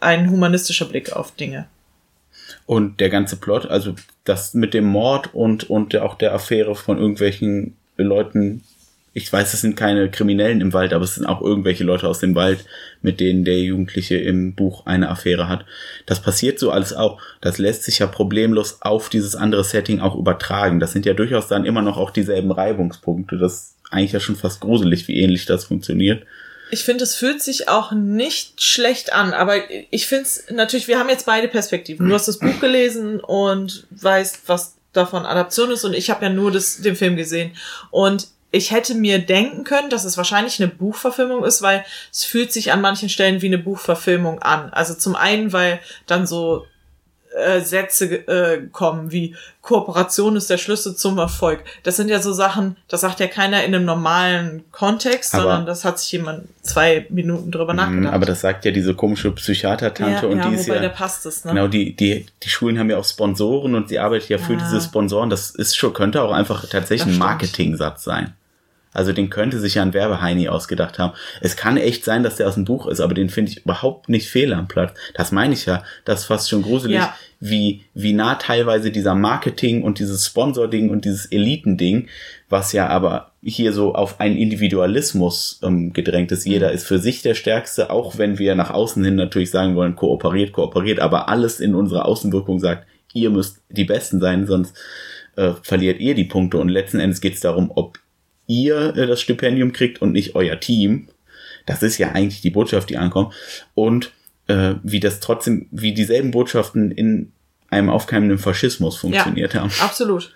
ein humanistischer Blick auf Dinge. Und der ganze Plot, also das mit dem Mord und, und auch der Affäre von irgendwelchen Leuten, ich weiß, es sind keine Kriminellen im Wald, aber es sind auch irgendwelche Leute aus dem Wald, mit denen der Jugendliche im Buch eine Affäre hat. Das passiert so alles auch. Das lässt sich ja problemlos auf dieses andere Setting auch übertragen. Das sind ja durchaus dann immer noch auch dieselben Reibungspunkte. Das ist eigentlich ja schon fast gruselig, wie ähnlich das funktioniert. Ich finde, es fühlt sich auch nicht schlecht an, aber ich finde es natürlich, wir haben jetzt beide Perspektiven. Du hast das Buch gelesen und weißt, was davon Adaption ist und ich habe ja nur das, den Film gesehen. Und ich hätte mir denken können, dass es wahrscheinlich eine Buchverfilmung ist, weil es fühlt sich an manchen Stellen wie eine Buchverfilmung an. Also zum einen, weil dann so äh, Sätze äh, kommen wie Kooperation ist der Schlüssel zum Erfolg. Das sind ja so Sachen, das sagt ja keiner in einem normalen Kontext, aber, sondern das hat sich jemand zwei Minuten drüber mhm, nachgedacht. Aber das sagt ja diese komische Psychiatertante ja, und ja, die ist ja. Der passt es, ne? Genau, die, die, die Schulen haben ja auch Sponsoren und sie arbeitet ja für ja. diese Sponsoren. Das ist schon, könnte auch einfach tatsächlich ein Marketing-Satz sein. Also den könnte sich ja ein Werbeheini ausgedacht haben. Es kann echt sein, dass der aus dem Buch ist, aber den finde ich überhaupt nicht fehl am Platz. Das meine ich ja. Das ist fast schon gruselig, Ja. wie, wie nah teilweise dieser Marketing und dieses Sponsor-Ding und dieses Elitending, was ja aber hier so auf einen Individualismus ähm, gedrängt ist. Jeder ist für sich der Stärkste, auch wenn wir nach außen hin natürlich sagen wollen, kooperiert, kooperiert, aber alles in unserer Außenwirkung sagt, ihr müsst die Besten sein, sonst äh, verliert ihr die Punkte. Und letzten Endes geht es darum, ob ihr äh, das Stipendium kriegt und nicht euer Team. Das ist ja eigentlich die Botschaft, die ankommt. Und äh, wie das trotzdem, wie dieselben Botschaften in einem aufkeimenden Faschismus funktioniert haben. Absolut.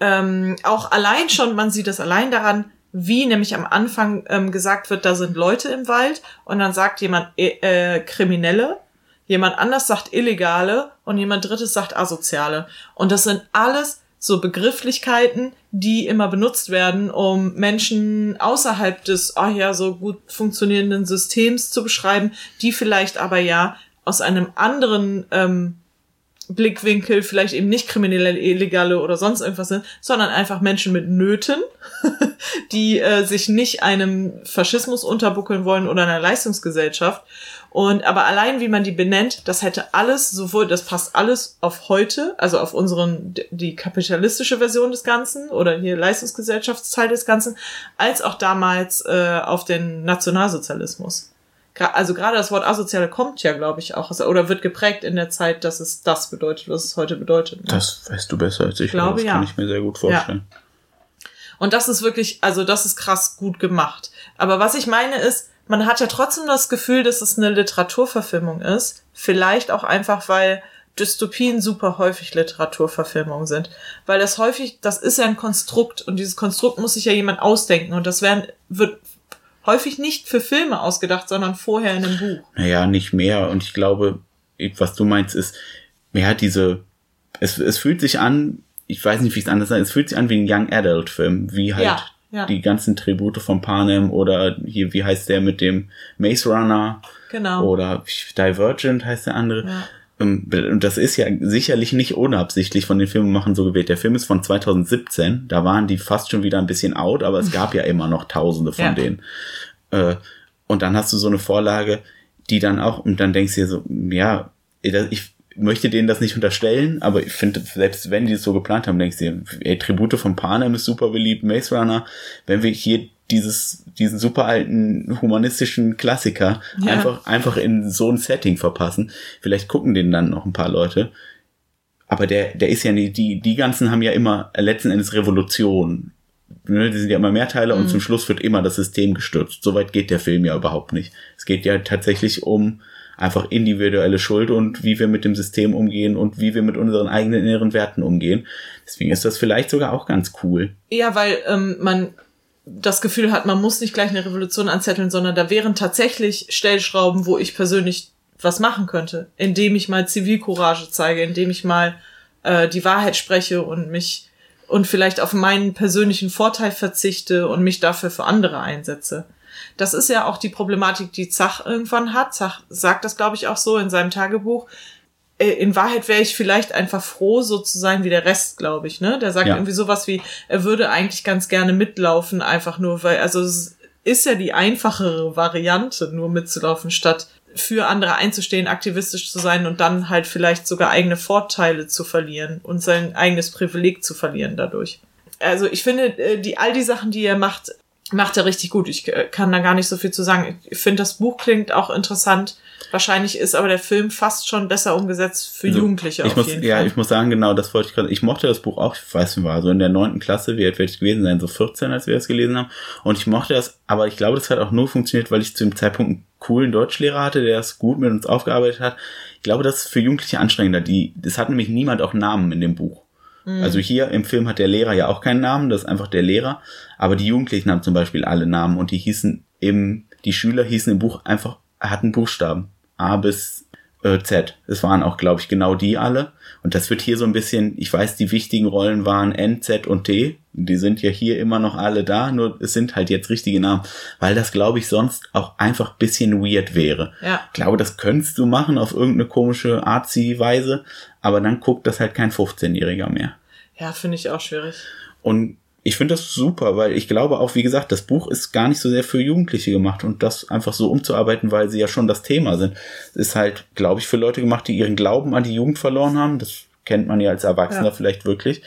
Ähm, auch allein schon, man sieht das allein daran, wie nämlich am Anfang ähm, gesagt wird, da sind Leute im Wald und dann sagt jemand äh, äh, Kriminelle, jemand anders sagt Illegale und jemand drittes sagt Asoziale. Und das sind alles so Begrifflichkeiten, die immer benutzt werden, um Menschen außerhalb des, ach ja, so gut funktionierenden Systems zu beschreiben, die vielleicht aber ja aus einem anderen ähm, Blickwinkel vielleicht eben nicht kriminelle, illegale oder sonst irgendwas sind, sondern einfach Menschen mit Nöten, die äh, sich nicht einem Faschismus unterbuckeln wollen oder einer Leistungsgesellschaft. Und aber allein wie man die benennt, das hätte alles sowohl, das passt alles auf heute, also auf unseren die kapitalistische Version des Ganzen oder hier Leistungsgesellschaftsteil des Ganzen, als auch damals äh, auf den Nationalsozialismus. Also gerade das Wort asoziale kommt ja, glaube ich, auch oder wird geprägt in der Zeit, dass es das bedeutet, was es heute bedeutet. ne? Das weißt du besser als ich. Glaube, aber das ja. kann ich mir sehr gut vorstellen. Und das ist wirklich, also das ist krass gut gemacht. Aber was ich meine ist, man hat ja trotzdem das Gefühl, dass es eine Literaturverfilmung ist. Vielleicht auch einfach, weil Dystopien super häufig Literaturverfilmungen sind. Weil das häufig, das ist ja ein Konstrukt und dieses Konstrukt muss sich ja jemand ausdenken und das werden, wird häufig nicht für Filme ausgedacht, sondern vorher in einem Buch. Naja, nicht mehr. Und ich glaube, was du meinst, ist, ja, diese, es, es fühlt sich an, ich weiß nicht, wie es anders sagt, es fühlt sich an wie ein Young Adult Film, wie halt Ja, ja. die ganzen Tribute von Panem oder hier, wie heißt der mit dem Maze Runner Genau. oder Divergent heißt der andere. Ja. Ähm, Und das ist ja sicherlich nicht unabsichtlich von den Filmemachern so gewählt. Der Film ist von 2017, da waren die fast schon wieder ein bisschen out, aber es gab ja immer noch tausende von Ja. denen. Äh, Und dann hast du so eine Vorlage, die dann auch, und dann denkst du dir so, ja, ich möchte denen das nicht unterstellen, aber ich finde, selbst wenn die es so geplant haben, denkst du dir, ey, Tribute von Panem ist super beliebt, Maze Runner, wenn wir hier dieses, diesen super alten humanistischen Klassiker Ja. einfach, einfach in so ein Setting verpassen, vielleicht gucken den dann noch ein paar Leute. Aber der, der ist ja nie, die, die ganzen haben ja immer letzten Endes Revolution. Ne, die sind ja immer Mehrteile und zum Schluss wird immer das System gestürzt. Soweit geht der Film ja überhaupt nicht. Es geht ja tatsächlich um einfach individuelle Schuld und wie wir mit dem System umgehen und wie wir mit unseren eigenen inneren Werten umgehen. Deswegen ist das vielleicht sogar auch ganz cool. Ja, weil ähm, man das Gefühl hat, man muss nicht gleich eine Revolution anzetteln, sondern da wären tatsächlich Stellschrauben, wo ich persönlich was machen könnte, indem ich mal Zivilcourage zeige, indem ich mal äh, die Wahrheit spreche und mich und vielleicht auf meinen persönlichen Vorteil verzichte und mich dafür für andere einsetze. Das ist ja auch die Problematik, die Zach irgendwann hat. Zach sagt das, glaube ich, auch so in seinem Tagebuch. Äh, In Wahrheit wäre ich vielleicht einfach froh, so zu sein wie der Rest, glaube ich. Ne? Der sagt Ja. irgendwie sowas wie, er würde eigentlich ganz gerne mitlaufen, einfach nur, weil, also es ist ja die einfachere Variante, nur mitzulaufen, statt für andere einzustehen, aktivistisch zu sein und dann halt vielleicht sogar eigene Vorteile zu verlieren und sein eigenes Privileg zu verlieren dadurch. Also ich finde, äh, die, all die Sachen, die er macht, macht er richtig gut. Ich äh, kann da gar nicht so viel zu sagen. Ich finde, das Buch klingt auch interessant. Wahrscheinlich ist aber der Film fast schon besser umgesetzt für Also, Jugendliche ich auf muss, ja, Fall. ich muss sagen, genau, das wollte ich gerade. Ich mochte das Buch auch, ich weiß nicht, war so in der neunten Klasse, wie alt werde ich gewesen sein, so 14, als wir das gelesen haben. Und ich mochte das, aber ich glaube, das hat auch nur funktioniert, weil ich zu dem Zeitpunkt einen coolen Deutschlehrer hatte, der das gut mit uns aufgearbeitet hat. Ich glaube, das ist für Jugendliche anstrengender. Die, das hat nämlich niemand auch Namen in dem Buch. Also hier im Film hat der Lehrer ja auch keinen Namen, das ist einfach der Lehrer. Aber die Jugendlichen haben zum Beispiel alle Namen und die hießen im, die Schüler hießen im Buch einfach, hatten Buchstaben. A bis äh, Z. Es waren auch, glaube ich, genau die alle. Und das wird hier so ein bisschen, ich weiß, die wichtigen Rollen waren N, Z und T. Die sind ja hier immer noch alle da, nur es sind halt jetzt richtige Namen, weil das, glaube ich, sonst auch einfach bisschen weird wäre. Ja. Ich glaube, das könntest du machen auf irgendeine komische Arzi-Weise, aber dann guckt das halt kein 15-Jähriger mehr. Ja, finde ich auch schwierig. Und ich finde das super, weil ich glaube auch, wie gesagt, das Buch ist gar nicht so sehr für Jugendliche gemacht und das einfach so umzuarbeiten, weil sie ja schon das Thema sind, ist halt, glaube ich, für Leute gemacht, die ihren Glauben an die Jugend verloren haben. Das kennt man ja als Erwachsener ja. vielleicht wirklich.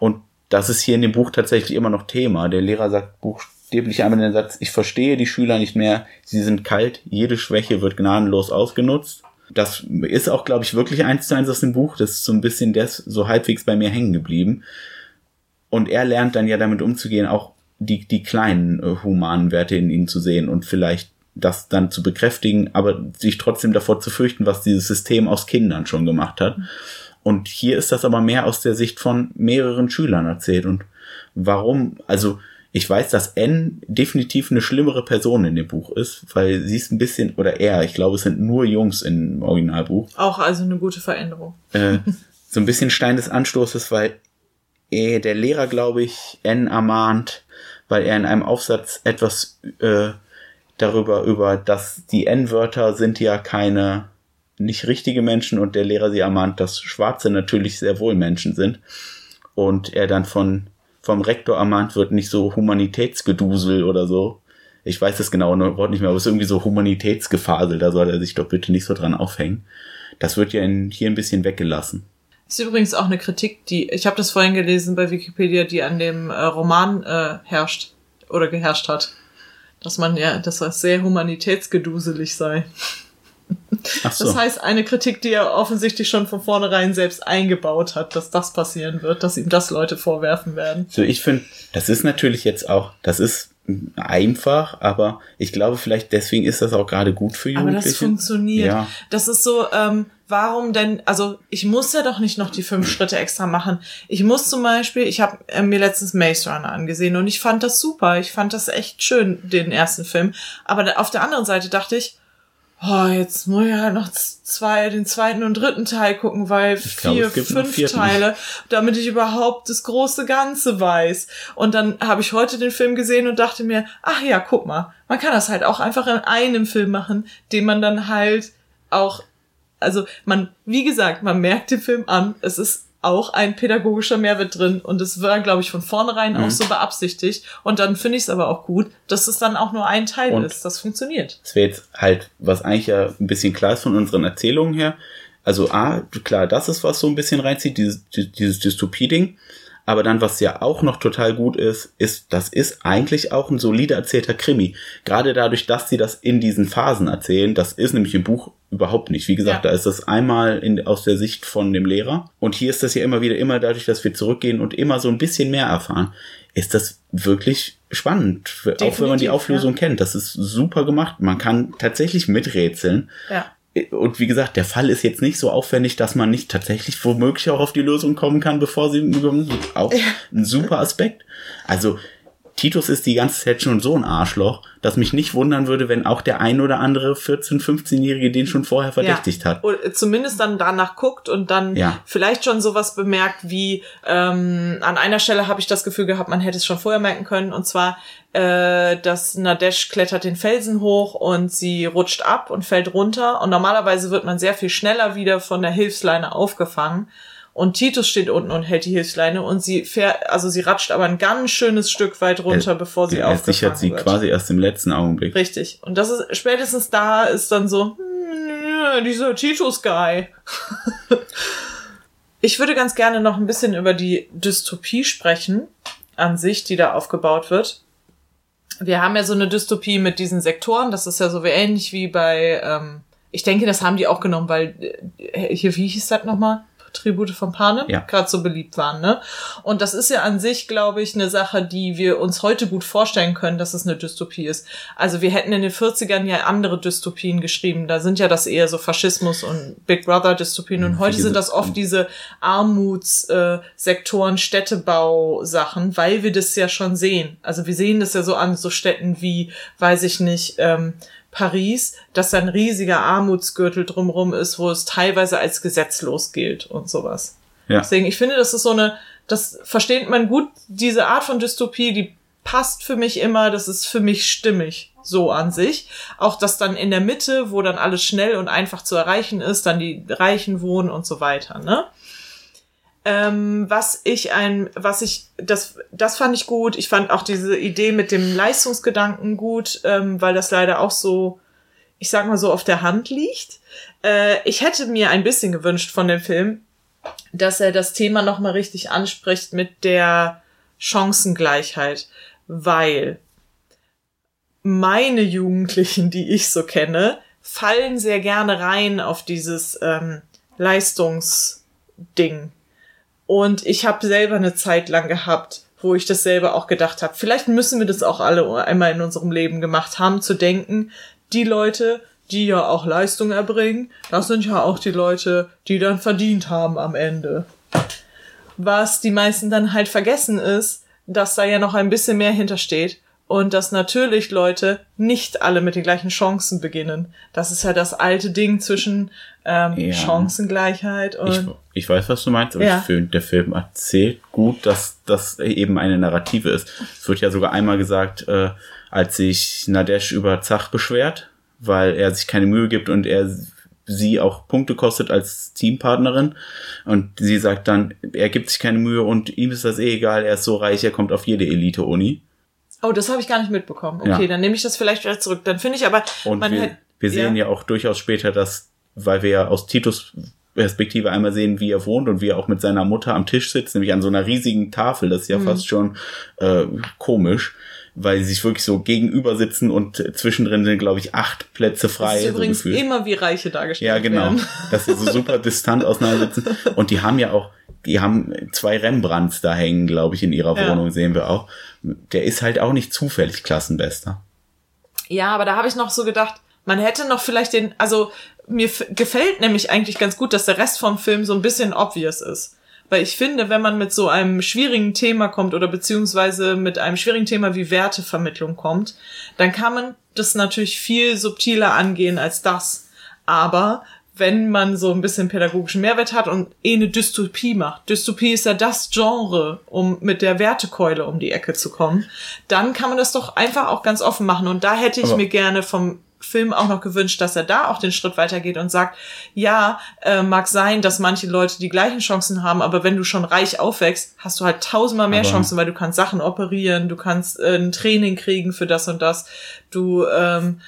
Und das ist hier in dem Buch tatsächlich immer noch Thema. Der Lehrer sagt buchstäblich einmal den Satz, ich verstehe die Schüler nicht mehr, sie sind kalt, jede Schwäche wird gnadenlos ausgenutzt. Das ist auch, glaube ich, wirklich eins zu eins aus dem Buch. Das ist so ein bisschen das so halbwegs bei mir hängen geblieben. Und er lernt dann ja damit umzugehen, auch die, die kleinen äh, humanen Werte in ihnen zu sehen und vielleicht das dann zu bekräftigen, aber sich trotzdem davor zu fürchten, was dieses System aus Kindern schon gemacht hat. Und hier ist das aber mehr aus der Sicht von mehreren Schülern erzählt. Und warum, also ich weiß, dass N definitiv eine schlimmere Person in dem Buch ist, weil sie ist ein bisschen, oder er, ich glaube, es sind nur Jungs im Originalbuch. Auch also eine gute Veränderung. Äh, so ein bisschen Stein des Anstoßes, weil der Lehrer, glaube ich, N ermahnt, weil er in einem Aufsatz etwas äh, darüber, über, dass die N-Wörter sind ja keine nicht richtige Menschen und der Lehrer sie ermahnt, dass Schwarze natürlich sehr wohl Menschen sind. Und er dann von, vom Rektor ermahnt wird, nicht so Humanitätsgedusel oder so. Ich weiß das genaue Wort nicht mehr, aber es ist irgendwie so Humanitätsgefasel, da soll er sich doch bitte nicht so dran aufhängen. Das wird ja in, hier ein bisschen weggelassen. Ist übrigens auch eine Kritik, die, ich habe das vorhin gelesen bei Wikipedia, die an dem äh, Roman äh, herrscht oder geherrscht hat. Dass man ja, dass das sehr humanitätsgeduselig sei. Ach so. Das heißt, eine Kritik, die er offensichtlich schon von vornherein selbst eingebaut hat, dass das passieren wird, dass ihm das Leute vorwerfen werden. So, ich finde, das ist natürlich jetzt auch, das ist einfach, aber ich glaube, vielleicht deswegen ist das auch gerade gut für Jugendliche. Aber das funktioniert. Ja. Das ist so, ähm, warum denn, also ich muss ja doch nicht noch die fünf Schritte extra machen. Ich muss zum Beispiel, ich habe äh, mir letztens Maze Runner angesehen und ich fand das super. Ich fand das echt schön, den ersten Film. Aber auf der anderen Seite dachte ich, oh, jetzt muss ich halt noch zwei, den zweiten und dritten Teil gucken, weil ich vier, glaube, fünf Teile, damit ich überhaupt das große Ganze weiß. Und dann habe ich heute den Film gesehen und dachte mir, ach ja, guck mal, man kann das halt auch einfach in einem Film machen, den man dann halt auch, also man, wie gesagt, man merkt den Film an, es ist auch ein pädagogischer Mehrwert drin und es war, glaube ich, von vornherein mhm. auch so beabsichtigt. Und dann finde ich es aber auch gut, dass es dann auch nur ein Teil und ist. Das funktioniert. Das wäre jetzt halt, was eigentlich ja ein bisschen klar ist von unseren Erzählungen her. Also A, klar, das ist, was so ein bisschen reinzieht, dieses, dieses Dystopie-Ding. Aber dann, was ja auch noch total gut ist, ist, das ist eigentlich auch ein solider erzählter Krimi. Gerade dadurch, dass sie das in diesen Phasen erzählen, das ist nämlich im Buch überhaupt nicht. Wie gesagt, ja. da ist das einmal in, aus der Sicht von dem Lehrer. Und hier ist das ja immer wieder, immer dadurch, dass wir zurückgehen und immer so ein bisschen mehr erfahren, ist das wirklich spannend. Definitiv, auch wenn man die Auflösung ja. kennt. Das ist super gemacht. Man kann tatsächlich miträtseln. Ja und wie gesagt, der Fall ist jetzt nicht so aufwendig, dass man nicht tatsächlich womöglich auch auf die Lösung kommen kann, bevor sie auch ein super Aspekt. Also Titus ist die ganze Zeit schon so ein Arschloch, dass mich nicht wundern würde, wenn auch der ein oder andere 14-, 15-Jährige den schon vorher verdächtigt ja. hat. Oder zumindest dann danach guckt und dann ja. vielleicht schon sowas bemerkt wie, ähm, an einer Stelle habe ich das Gefühl gehabt, man hätte es schon vorher merken können, und zwar, äh, dass Nadesh klettert den Felsen hoch und sie rutscht ab und fällt runter. Und normalerweise wird man sehr viel schneller wieder von der Hilfsleine aufgefangen. Und Titus steht unten und hält die Hilfsleine und sie fährt, also sie ratscht aber ein ganz schönes Stück weit runter, er, bevor sie aufgefangen sichert sie quasi erst im letzten Augenblick. Richtig. Und das ist, spätestens da ist dann so, hm, dieser Titus-Guy. ich würde ganz gerne noch ein bisschen über die Dystopie sprechen, an sich, die da aufgebaut wird. Wir haben ja so eine Dystopie mit diesen Sektoren, das ist ja so wie ähnlich wie bei, ähm, ich denke, das haben die auch genommen, weil äh, hier, wie hieß das nochmal? Tribute von Panem ja. gerade so beliebt waren. Ne? Und das ist ja an sich, glaube ich, eine Sache, die wir uns heute gut vorstellen können, dass es eine Dystopie ist. Also wir hätten in den 40ern ja andere Dystopien geschrieben. Da sind ja das eher so Faschismus und Big Brother Dystopien. Und heute sind das oft diese Armutssektoren, äh, Städtebau-Sachen, weil wir das ja schon sehen. Also wir sehen das ja so an so Städten wie, weiß ich nicht, ähm, Paris, dass da ein riesiger Armutsgürtel drumrum ist, wo es teilweise als gesetzlos gilt und sowas. Ja. Deswegen, ich finde, das ist so eine, das versteht man gut, diese Art von Dystopie, die passt für mich immer, das ist für mich stimmig, so an sich. Auch dass dann in der Mitte, wo dann alles schnell und einfach zu erreichen ist, dann die Reichen wohnen und so weiter, ne? Ähm, was ich ein, was ich, das, das fand ich gut. Ich fand auch diese Idee mit dem Leistungsgedanken gut, ähm, weil das leider auch so, ich sag mal so, auf der Hand liegt. Äh, ich hätte mir ein bisschen gewünscht von dem Film, dass er das Thema nochmal richtig anspricht mit der Chancengleichheit, weil meine Jugendlichen, die ich so kenne, fallen sehr gerne rein auf dieses ähm, Leistungsding. Und ich habe selber eine Zeit lang gehabt, wo ich das selber auch gedacht habe. Vielleicht müssen wir das auch alle einmal in unserem Leben gemacht haben, zu denken, die Leute, die ja auch Leistung erbringen, das sind ja auch die Leute, die dann verdient haben am Ende. Was die meisten dann halt vergessen ist, dass da ja noch ein bisschen mehr hintersteht und dass natürlich Leute nicht alle mit den gleichen Chancen beginnen. Das ist ja das alte Ding zwischen ähm, ja. Chancengleichheit und. Ich, ich, weiß, was du meinst, aber ja. ich finde, der Film erzählt gut, dass das eben eine Narrative ist. Es wird ja sogar einmal gesagt, äh, als sich Nadesh über Zach beschwert, weil er sich keine Mühe gibt und er sie auch Punkte kostet als Teampartnerin. Und sie sagt dann, er gibt sich keine Mühe und ihm ist das eh egal, er ist so reich, er kommt auf jede Elite-Uni. Oh, das habe ich gar nicht mitbekommen. Okay, ja. dann nehme ich das vielleicht wieder zurück. Dann finde ich aber, und wir, hätte, wir sehen ja. ja auch durchaus später, dass, weil wir ja aus Titus Perspektive einmal sehen, wie er wohnt und wie er auch mit seiner Mutter am Tisch sitzt, nämlich an so einer riesigen Tafel. Das ist ja mhm. fast schon äh, komisch weil sie sich wirklich so gegenüber sitzen und zwischendrin sind, glaube ich, acht Plätze frei. Das ist übrigens so immer wie Reiche dargestellt Ja, genau. Werden. Dass sie so super distant auseinandersitzen. Und die haben ja auch, die haben zwei Rembrandts da hängen, glaube ich, in ihrer ja. Wohnung, sehen wir auch. Der ist halt auch nicht zufällig Klassenbester. Ja, aber da habe ich noch so gedacht, man hätte noch vielleicht den, also mir gefällt nämlich eigentlich ganz gut, dass der Rest vom Film so ein bisschen obvious ist. Weil ich finde, wenn man mit so einem schwierigen Thema kommt oder beziehungsweise mit einem schwierigen Thema wie Wertevermittlung kommt, dann kann man das natürlich viel subtiler angehen als das. Aber wenn man so ein bisschen pädagogischen Mehrwert hat und eh eine Dystopie macht. Dystopie ist ja das Genre, um mit der Wertekeule um die Ecke zu kommen. Dann kann man das doch einfach auch ganz offen machen. Und da hätte ich Aber mir gerne vom Film auch noch gewünscht, dass er da auch den Schritt weitergeht und sagt, ja, äh, mag sein, dass manche Leute die gleichen Chancen haben, aber wenn du schon reich aufwächst, hast du halt tausendmal mehr aber Chancen, weil du kannst Sachen operieren, du kannst äh, ein Training kriegen für das und das, du, ähm,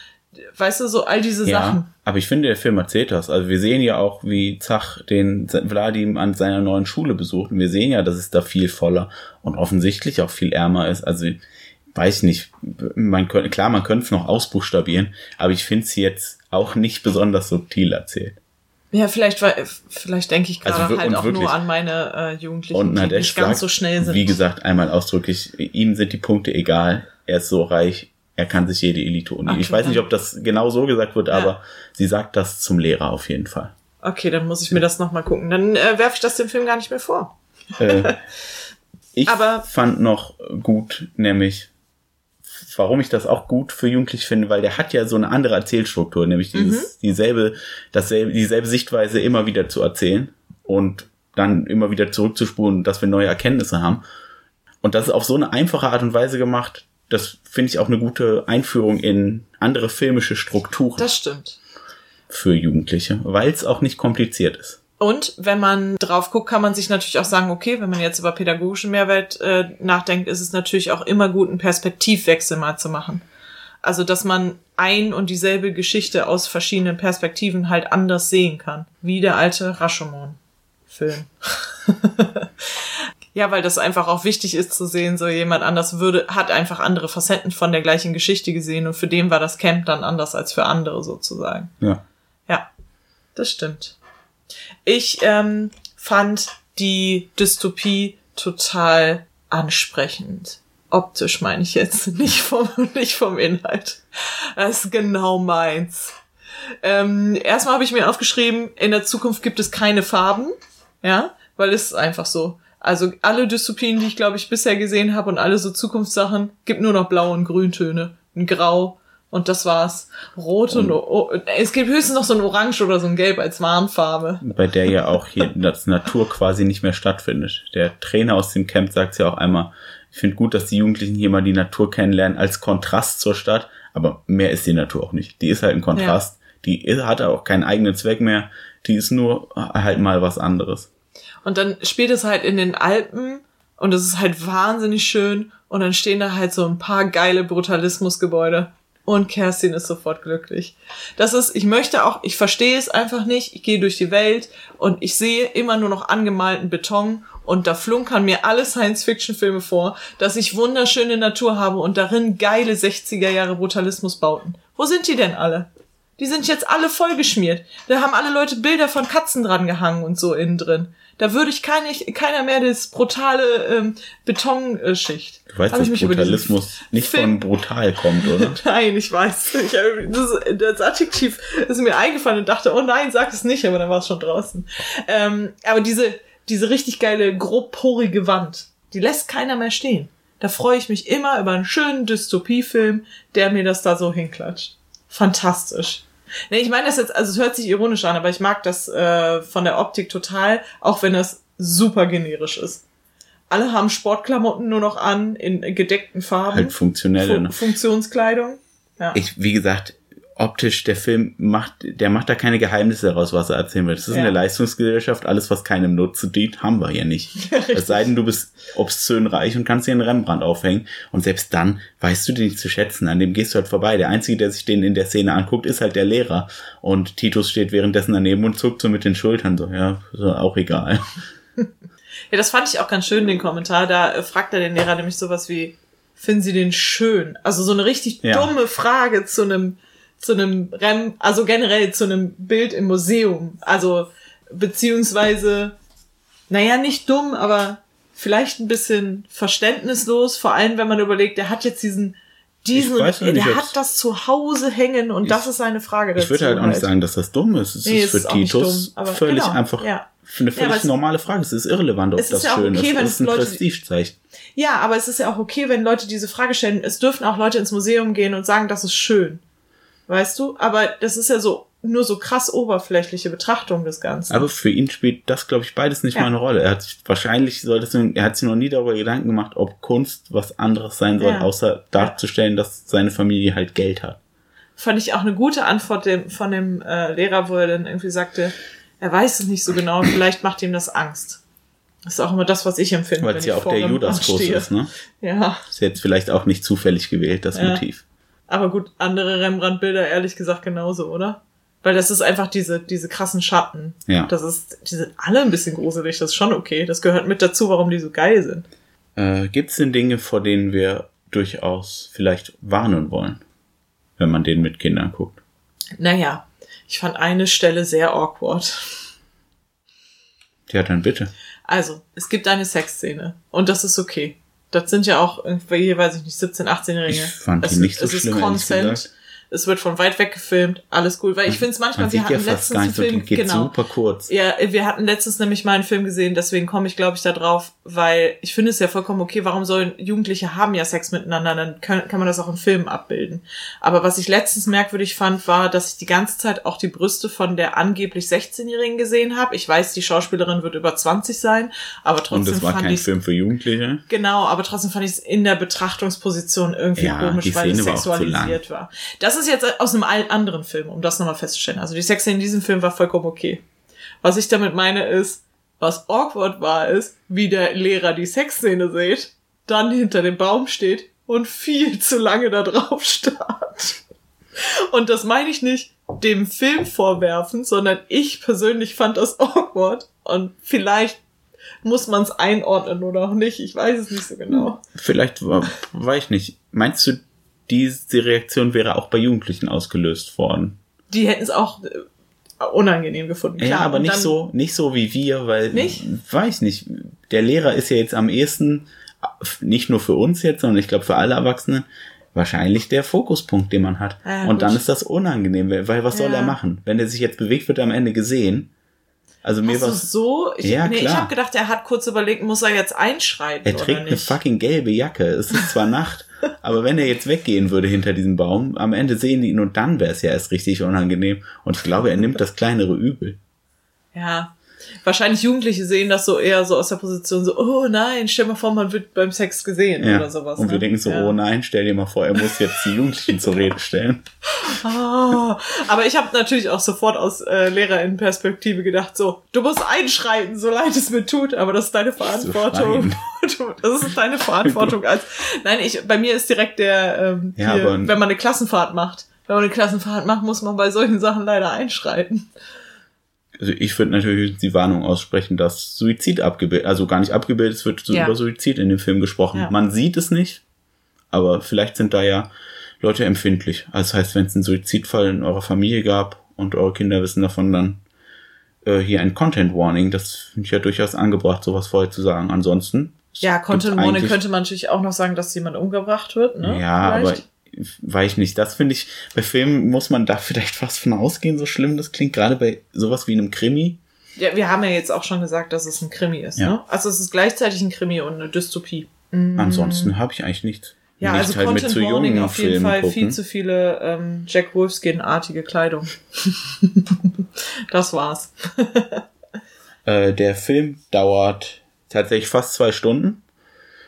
weißt du, so all diese ja, Sachen. Aber ich finde, der Film erzählt das. Also wir sehen ja auch, wie Zach den Vladim an seiner neuen Schule besucht. Und wir sehen ja, dass es da viel voller und offensichtlich auch viel ärmer ist. Also weiß nicht, man könnte, klar, man könnte es noch ausbuchstabieren, aber ich finde es jetzt auch nicht besonders subtil erzählt. Ja, vielleicht, vielleicht denke ich gerade also, halt auch wirklich, nur an meine äh, Jugendlichen, und die nicht ganz sagt, so schnell sind. Wie gesagt, einmal ausdrücklich, ihm sind die Punkte egal, er ist so reich, er kann sich jede Elite-Uni. Okay, ich weiß nicht, ob das genau so gesagt wird, ja. aber sie sagt das zum Lehrer auf jeden Fall. Okay, dann muss ich mir das nochmal gucken. Dann äh, werfe ich das dem Film gar nicht mehr vor. Äh, ich aber, fand noch gut, nämlich warum ich das auch gut für Jugendliche finde, weil der hat ja so eine andere Erzählstruktur, nämlich dieses, mhm. dieselbe, dasselbe, dieselbe Sichtweise immer wieder zu erzählen und dann immer wieder zurückzuspulen, dass wir neue Erkenntnisse haben. Und das ist auf so eine einfache Art und Weise gemacht, das finde ich auch eine gute Einführung in andere filmische Strukturen. Das stimmt. Für Jugendliche, weil es auch nicht kompliziert ist. Und wenn man drauf guckt, kann man sich natürlich auch sagen, okay, wenn man jetzt über pädagogischen Mehrwert äh, nachdenkt, ist es natürlich auch immer gut, einen Perspektivwechsel mal zu machen. Also, dass man ein und dieselbe Geschichte aus verschiedenen Perspektiven halt anders sehen kann. Wie der alte Rashomon-Film. ja, weil das einfach auch wichtig ist zu sehen, so jemand anders würde, hat einfach andere Facetten von der gleichen Geschichte gesehen und für den war das Camp dann anders als für andere sozusagen. Ja. Ja, das stimmt. Ich ähm, fand die Dystopie total ansprechend. Optisch meine ich jetzt, nicht vom, nicht vom Inhalt. Das ist genau meins. Ähm, erstmal habe ich mir aufgeschrieben, in der Zukunft gibt es keine Farben, ja, weil es ist einfach so. Also alle Dystopien, die ich glaube ich bisher gesehen habe und alle so Zukunftssachen, gibt nur noch blau und grüntöne, ein grau und das war's. Rot und, und es gibt höchstens noch so ein Orange oder so ein Gelb als Warnfarbe. Bei der ja auch hier das Natur quasi nicht mehr stattfindet. Der Trainer aus dem Camp sagt ja auch einmal, ich finde gut, dass die Jugendlichen hier mal die Natur kennenlernen als Kontrast zur Stadt, aber mehr ist die Natur auch nicht. Die ist halt ein Kontrast. Ja. Die hat auch keinen eigenen Zweck mehr. Die ist nur halt mal was anderes. Und dann spielt es halt in den Alpen und es ist halt wahnsinnig schön und dann stehen da halt so ein paar geile Brutalismusgebäude. Und Kerstin ist sofort glücklich. Das ist, ich möchte auch, ich verstehe es einfach nicht. Ich gehe durch die Welt und ich sehe immer nur noch angemalten Beton und da flunkern mir alle Science-Fiction-Filme vor, dass ich wunderschöne Natur habe und darin geile 60er Jahre Brutalismus bauten. Wo sind die denn alle? Die sind jetzt alle vollgeschmiert. Da haben alle Leute Bilder von Katzen dran gehangen und so innen drin. Da würde ich keine, keiner mehr das brutale ähm, Betonschicht. Du weißt, dass Brutalismus nicht Film von brutal kommt, oder? nein, ich weiß. Ich, das, das Adjektiv ist mir eingefallen und dachte, oh nein, sag es nicht, aber dann war es schon draußen. Ähm, aber diese, diese richtig geile, grobporige Wand, die lässt keiner mehr stehen. Da freue ich mich immer über einen schönen Dystopiefilm, der mir das da so hinklatscht. Fantastisch. Nee, ich meine das jetzt, also es hört sich ironisch an, aber ich mag das äh, von der Optik total, auch wenn das super generisch ist. Alle haben Sportklamotten nur noch an, in gedeckten Farben. Halt funktionelle. Fu ne? Funktionskleidung. Ja. Ich, wie gesagt, optisch, der Film macht, der macht da keine Geheimnisse daraus, was er erzählen will. Das ist ja. eine Leistungsgesellschaft, alles, was keinem Nutzen dient, haben wir ja nicht. es sei denn, du bist obszön reich und kannst dir einen Rembrandt aufhängen. Und selbst dann weißt du den nicht zu schätzen, an dem gehst du halt vorbei. Der Einzige, der sich den in der Szene anguckt, ist halt der Lehrer. Und Titus steht währenddessen daneben und zuckt so mit den Schultern so, ja, so auch egal. Ja, das fand ich auch ganz schön, den Kommentar. Da äh, fragt er den Lehrer nämlich sowas wie, finden Sie den schön? Also so eine richtig ja. dumme Frage zu einem zu einem Rem, also generell zu einem Bild im Museum. Also, beziehungsweise, naja, nicht dumm, aber vielleicht ein bisschen verständnislos, vor allem wenn man überlegt, der hat jetzt diesen diesen, der hat das zu Hause hängen und ich, das ist eine Frage dazu. Ich würde halt auch nicht sagen, dass das dumm ist. Es nee, ist für ist Titus dumm, völlig genau, einfach ja. eine völlig ja, normale Frage. Es ist irrelevant, ob das ja schön okay, ist. Es ist ein Leute, Prestigezeichen. Ja, aber es ist ja auch okay, wenn Leute diese Frage stellen. Es dürfen auch Leute ins Museum gehen und sagen, das ist schön. Weißt du? Aber das ist ja so nur so krass oberflächliche Betrachtung des Ganzen. Aber für ihn spielt das, glaube ich, beides nicht ja. mal eine Rolle. Er hat sich wahrscheinlich soll das, er hat sich noch nie darüber Gedanken gemacht, ob Kunst was anderes sein soll, ja. außer darzustellen, dass seine Familie halt Geld hat. Fand ich auch eine gute Antwort von dem äh, Lehrer, wo er dann irgendwie sagte, er weiß es nicht so genau, vielleicht macht ihm das Angst. Das ist auch immer das, was ich empfinde. Weil es ja auch der Judas-Kurs ist, ne? Ja. Ist jetzt vielleicht auch nicht zufällig gewählt, das ja. Motiv. Aber gut, andere Rembrandt-Bilder ehrlich gesagt genauso, oder? Weil das ist einfach diese, diese krassen Schatten. Ja. Das ist, die sind alle ein bisschen gruselig, das ist schon okay. Das gehört mit dazu, warum die so geil sind. Äh, Gibt es denn Dinge, vor denen wir durchaus vielleicht warnen wollen, wenn man den mit Kindern guckt? Naja, ich fand eine Stelle sehr awkward. Ja, dann bitte. Also, es gibt eine Sexszene und das ist okay. Das sind ja auch irgendwie, weiß ich nicht, 17, 18-Jährige. Ich fand die es, nicht so es schlimm, ist Consent es wird von weit weg gefilmt, alles cool. Weil ich finde es manchmal, wir hatten ja letztens einen Film, geht genau. super kurz. Ja, wir hatten letztens nämlich mal einen Film gesehen, deswegen komme ich, glaube ich, da drauf, weil ich finde es ja vollkommen okay, warum sollen Jugendliche haben ja Sex miteinander, dann kann, kann man das auch in Filmen abbilden. Aber was ich letztens merkwürdig fand, war, dass ich die ganze Zeit auch die Brüste von der angeblich 16-Jährigen gesehen habe. Ich weiß, die Schauspielerin wird über 20 sein, aber trotzdem. Und es war kein Film für Jugendliche? Genau, aber trotzdem fand ich es in der Betrachtungsposition irgendwie ja, komisch, weil es sexualisiert war. Das ist jetzt aus einem anderen Film, um das nochmal festzustellen. Also die Sex in diesem Film war vollkommen okay. Was ich damit meine ist, was awkward war, ist, wie der Lehrer die Sexszene sieht, dann hinter dem Baum steht und viel zu lange da drauf starrt. Und das meine ich nicht dem Film vorwerfen, sondern ich persönlich fand das awkward und vielleicht muss man es einordnen oder auch nicht. Ich weiß es nicht so genau. Vielleicht war, weiß ich nicht. Meinst du, diese Reaktion wäre auch bei Jugendlichen ausgelöst worden. Die hätten es auch äh, unangenehm gefunden. Klar. Ja, aber nicht so, nicht so wie wir, weil, nicht? weiß nicht, der Lehrer ist ja jetzt am ehesten, nicht nur für uns jetzt, sondern ich glaube für alle Erwachsenen, wahrscheinlich der Fokuspunkt, den man hat. Ja, und dann ist das unangenehm, weil was ja. soll er machen? Wenn er sich jetzt bewegt, wird er am Ende gesehen. Also mir war so, ich, ja, nee, klar. ich habe gedacht, er hat kurz überlegt, muss er jetzt einschreiten Er trägt eine fucking gelbe Jacke. Es ist zwar Nacht, aber wenn er jetzt weggehen würde hinter diesem Baum, am Ende sehen die ihn und dann wäre es ja erst richtig unangenehm. Und ich glaube, er nimmt das kleinere Übel. Ja. Wahrscheinlich Jugendliche sehen das so eher so aus der Position so, oh nein, stell mal vor, man wird beim Sex gesehen Ja. oder sowas. Und wir ne? denken so, ja. oh nein, stell dir mal vor, er muss jetzt die Jugendlichen zur Rede stellen. Ah, aber ich habe natürlich auch sofort aus äh, Lehrerinnenperspektive gedacht, so, du musst einschreiten, so leid es mir tut, aber das ist deine Verantwortung. Das ist deine Verantwortung. Als Nein, ich bei mir ist direkt der, ähm, Ja, hier, wenn man eine Klassenfahrt macht. Wenn man eine Klassenfahrt macht, muss man bei solchen Sachen leider einschreiten. Also ich würde natürlich die Warnung aussprechen, dass Suizid abgebildet, also gar nicht abgebildet, es wird so Ja. über Suizid in dem Film gesprochen. Ja. Man sieht es nicht, aber vielleicht sind da ja Leute empfindlich. Also das heißt, wenn es einen Suizidfall in eurer Familie gab und eure Kinder wissen davon, dann äh, hier ein Content Warning. Das finde ich ja durchaus angebracht, sowas vorher zu sagen. Ansonsten. Ja, Content Warning könnte man natürlich auch noch sagen, dass jemand umgebracht wird, ne? Ja, Vielleicht. aber weiß ich nicht. Das finde ich, bei Filmen muss man da vielleicht fast von ausgehen, so schlimm das klingt, gerade bei sowas wie einem Krimi. Ja, wir haben ja jetzt auch schon gesagt, dass es ein Krimi ist, Ja. ne? Also es ist gleichzeitig ein Krimi und eine Dystopie. Ansonsten habe ich eigentlich nichts. Ja, Nicht also halt mit Content so Warning jungen auf jeden Filmen Fall gucken. viel zu viele ähm, Jack Wolfskin-artige Kleidung. das war's. Äh, der Film dauert tatsächlich fast zwei Stunden,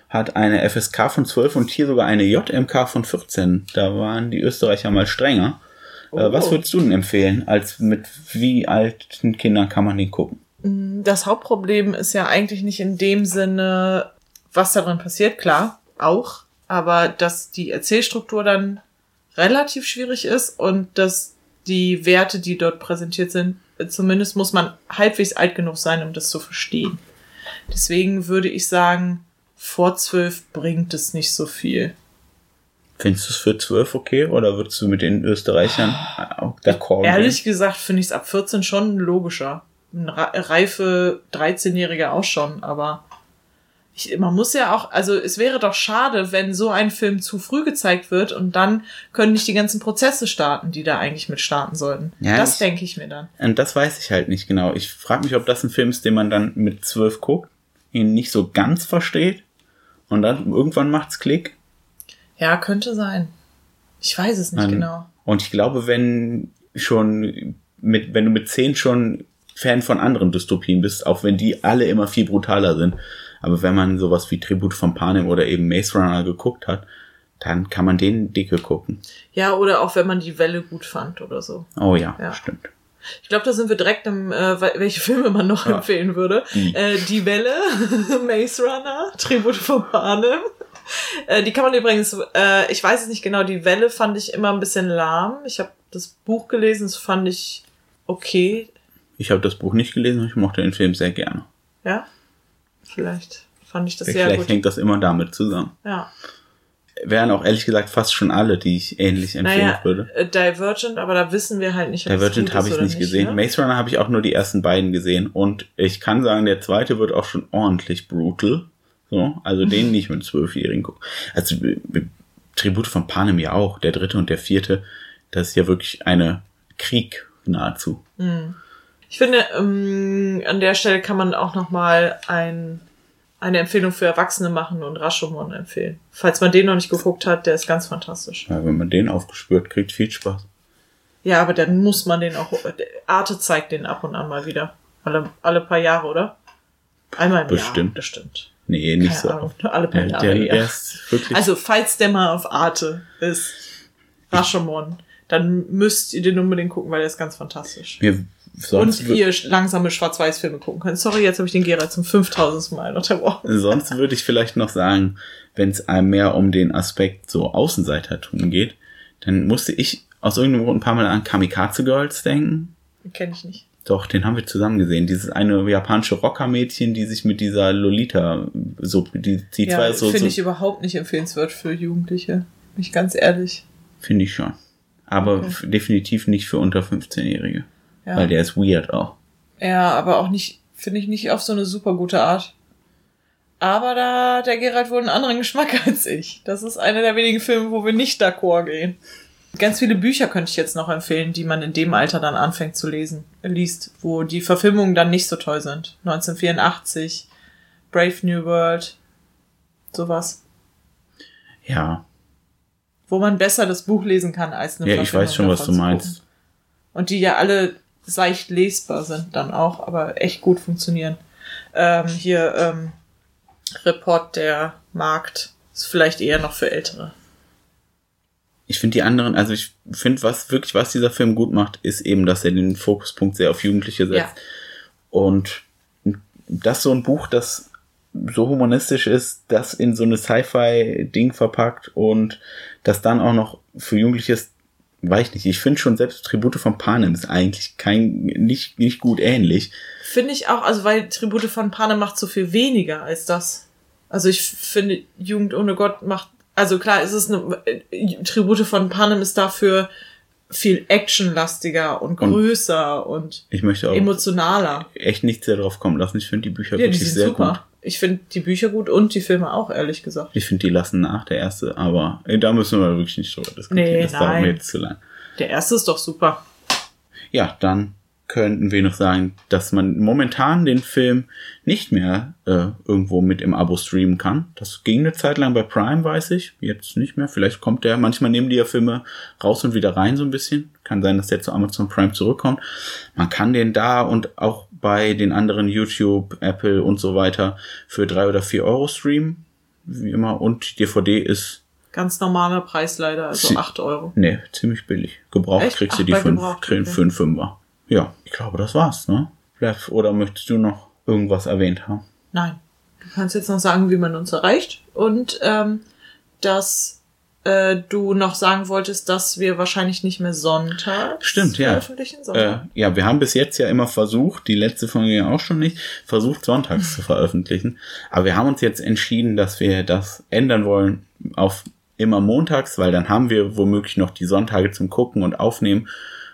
hat eine FSK von 12 und hier sogar eine JMK von 14. Da waren die Österreicher mal strenger. Äh, was Oh. würdest du denn empfehlen? Als mit wie alten Kindern kann man den gucken? Das Hauptproblem ist ja eigentlich nicht in dem Sinne, was da drin passiert, klar, auch, aber dass die Erzählstruktur dann relativ schwierig ist und dass die Werte, die dort präsentiert sind, zumindest muss man halbwegs alt genug sein, um das zu verstehen. Deswegen würde ich sagen, vor zwölf bringt es nicht so viel. Findest du es für 12 okay oder würdest du mit den Österreichern auch d'accord gehen? Ehrlich gesagt finde ich es ab 14 schon logischer. Ein reife 13-Jähriger auch schon, aber ich, man muss ja auch, also es wäre doch schade, wenn so ein Film zu früh gezeigt wird und dann können nicht die ganzen Prozesse starten, die da eigentlich mit starten sollten. Ja, das ich- denke ich mir dann. Und das weiß ich halt nicht genau. Ich frage mich, ob das ein Film ist, den man dann mit 12 guckt, ihn nicht so ganz versteht und dann irgendwann macht's Klick. Ja, könnte sein. Ich weiß es nicht Man- genau. Und ich glaube, wenn schon mit, wenn du mit 10 schon Fan von anderen Dystopien bist, auch wenn die alle immer viel brutaler sind, aber wenn man sowas wie Tribut von Panem oder eben Maze Runner geguckt hat, dann kann man den dicke gucken. Ja, oder auch wenn man die Welle gut fand oder so. Oh ja, Ja. stimmt. Ich glaube, da sind wir direkt im, äh, wel- welche Filme man noch Ja. empfehlen würde. Die. Äh, die Welle, Maze Runner, Tribute von Panem. Äh, die kann man übrigens, äh, ich weiß es nicht genau, die Welle fand ich immer ein bisschen lahm. Ich habe das Buch gelesen, das fand ich okay. Ich habe das Buch nicht gelesen ich mochte den Film sehr gerne. Ja, vielleicht fand ich das sehr Vielleicht gut. hängt das immer damit zusammen. Ja. Wären auch ehrlich gesagt fast schon alle, die ich ähnlich empfehlen Naja, würde. äh, Divergent, aber da wissen wir halt nicht, ob Divergent habe ich nicht gesehen. Ne? Maze Runner habe ich auch nur die ersten beiden gesehen. Und ich kann sagen, der zweite wird auch schon ordentlich brutal. So, also den nicht mit Zwölfjährigen gucken. Also b- Tribute von Panem ja auch. Der dritte und der vierte, das ist ja wirklich eine Krieg nahezu. Ich finde, ähm, an der Stelle kann man auch noch mal ein, eine Empfehlung für Erwachsene machen und Rashomon empfehlen. Falls man den noch nicht geguckt hat, der ist ganz fantastisch. Ja, wenn man den aufgespürt kriegt, viel Spaß. Ja, aber dann muss man den auch. Arte zeigt den ab und an mal wieder. Alle, alle paar Jahre, oder? Einmal im Jahr. Bestimmt. Bestimmt. Nee, nicht Keine so. Ahnung, alle paar Jahre. der ist wirklich. Also, falls der mal auf Arte ist, Rashomon, dann müsst ihr den unbedingt gucken, weil der ist ganz fantastisch. mir sonst, Und ihr langsame Schwarz-Weiß-Filme gucken könnt. Sorry, jetzt habe ich den Gerald zum 5000. Mal unterbrochen. Sonst würde ich vielleicht noch sagen, wenn es einem mehr um den Aspekt so Außenseitertum geht, dann musste ich aus irgendeinem Grund ein paar Mal an Kamikaze Girls denken. Kenne ich nicht. Doch, den haben wir zusammen gesehen. Dieses eine japanische Rockermädchen, die sich mit dieser Lolita so, die, die Ja, zwei so, finde so ich überhaupt nicht empfehlenswert für Jugendliche. Bin ich ganz ehrlich. finde ich schon. Aber Okay. definitiv nicht für unter 15-Jährige. Ja. Weil der ist weird auch. Ja, aber auch nicht, finde ich nicht auf so eine super gute Art. Aber da hat der Gerald wohl einen anderen Geschmack als ich. Das ist einer der wenigen Filme, wo wir nicht d'accord gehen. Ganz viele Bücher könnte ich jetzt noch empfehlen, die man in dem Alter dann anfängt zu lesen, liest, wo die Verfilmungen dann nicht so toll sind. 1984, Brave New World, sowas. Ja, Wo man besser das Buch lesen kann als eine ja ich weiß schon, was du meinst. Und die ja alle seicht lesbar sind dann auch, aber echt gut funktionieren. Ähm, hier ähm, Report der Markt ist vielleicht eher noch für Ältere. Ich finde die anderen, also ich finde, was wirklich, was dieser Film gut macht, ist eben, dass er den Fokuspunkt sehr auf Jugendliche setzt. Ja. Und das so ein Buch, das so humanistisch ist, das in so eine Sci-Fi-Ding verpackt und das dann auch noch für Jugendliche ist, weiß ich nicht. Ich finde schon selbst Tribute von Panem ist eigentlich kein, nicht, nicht gut ähnlich. Finde ich auch, also weil Tribute von Panem macht so viel weniger als das. Also ich finde, Jugend ohne Gott macht, also klar, es ist eine, äh, Tribute von Panem ist dafür viel actionlastiger und Und- größer und, Ich möchte auch emotionaler. echt nichts drauf kommen lassen. Ich finde die Bücher Ja, die wirklich sind sehr super. gut. Ich finde die Bücher gut und die Filme auch, ehrlich gesagt. Ich finde, die lassen nach, der erste, aber äh, da müssen wir wirklich nicht drüber diskutieren. Nee, das dauert nein. mir jetzt zu lang. Der erste ist doch super. Ja, dann könnten wir noch sagen, dass man momentan den Film nicht mehr äh, irgendwo mit im Abo streamen kann. Das ging eine Zeit lang bei Prime, weiß ich. Jetzt nicht mehr. Vielleicht kommt der, manchmal nehmen die ja Filme raus und wieder rein so ein bisschen. Kann sein, dass der zu Amazon Prime zurückkommt. Man kann den da und auch bei den anderen YouTube, Apple und so weiter für drei oder vier Euro streamen. Wie immer. Und DVD ist, Ganz normaler Preis leider, also 8 Euro. nee, ziemlich billig. Gebraucht Echt? kriegst du die fünf, gebraucht, krieg- okay. für einen Fünfer. Ja, ich glaube, das war's, ne? Bleib- Oder möchtest du noch irgendwas erwähnt haben? Nein. Du kannst jetzt noch sagen, wie man uns erreicht und ähm, dass äh, du noch sagen wolltest, dass wir wahrscheinlich nicht mehr Sonntag Stimmt, ja. veröffentlichen, Äh, sondern ja, wir haben bis jetzt ja immer versucht, die letzte Folge ja auch schon nicht, versucht sonntags zu veröffentlichen. Aber wir haben uns jetzt entschieden, dass wir das ändern wollen auf immer montags, weil dann haben wir womöglich noch die Sonntage zum Gucken und Aufnehmen.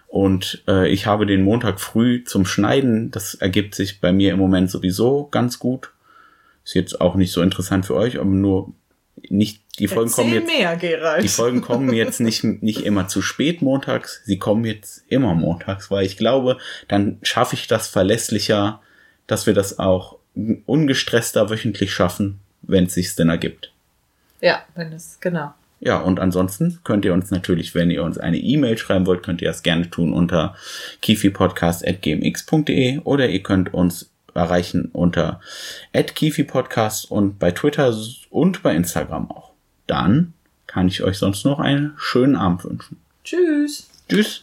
Und äh, ich habe den Montag früh zum Schneiden. Das ergibt sich bei mir im Moment sowieso ganz gut. Ist jetzt auch nicht so interessant für euch, aber nur nicht, die Folgen kommen Erzähl jetzt. mehr, Gerald. Die Folgen kommen jetzt nicht, nicht immer zu spät montags, sie kommen jetzt immer montags, weil ich glaube, dann schaffe ich das verlässlicher, dass wir das auch ungestresster wöchentlich schaffen, wenn es sich denn ergibt. ja, wenn es, genau. Ja, und ansonsten könnt ihr uns natürlich, wenn ihr uns eine E-Mail schreiben wollt, könnt ihr das gerne tun unter kifipodcast.gmx.de oder ihr könnt uns erreichen unter kifipodcast und bei Twitter und bei Instagram auch. Dann kann ich euch sonst noch einen schönen Abend wünschen. Tschüss. Tschüss.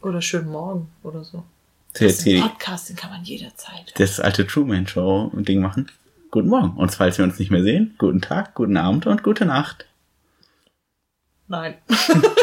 Oder schönen Morgen oder so. Hier Podcast, den kann man jederzeit. das alte Truman Show Ding machen. Guten Morgen. Und falls wir uns nicht mehr sehen, guten Tag, guten Abend und gute Nacht. Nein.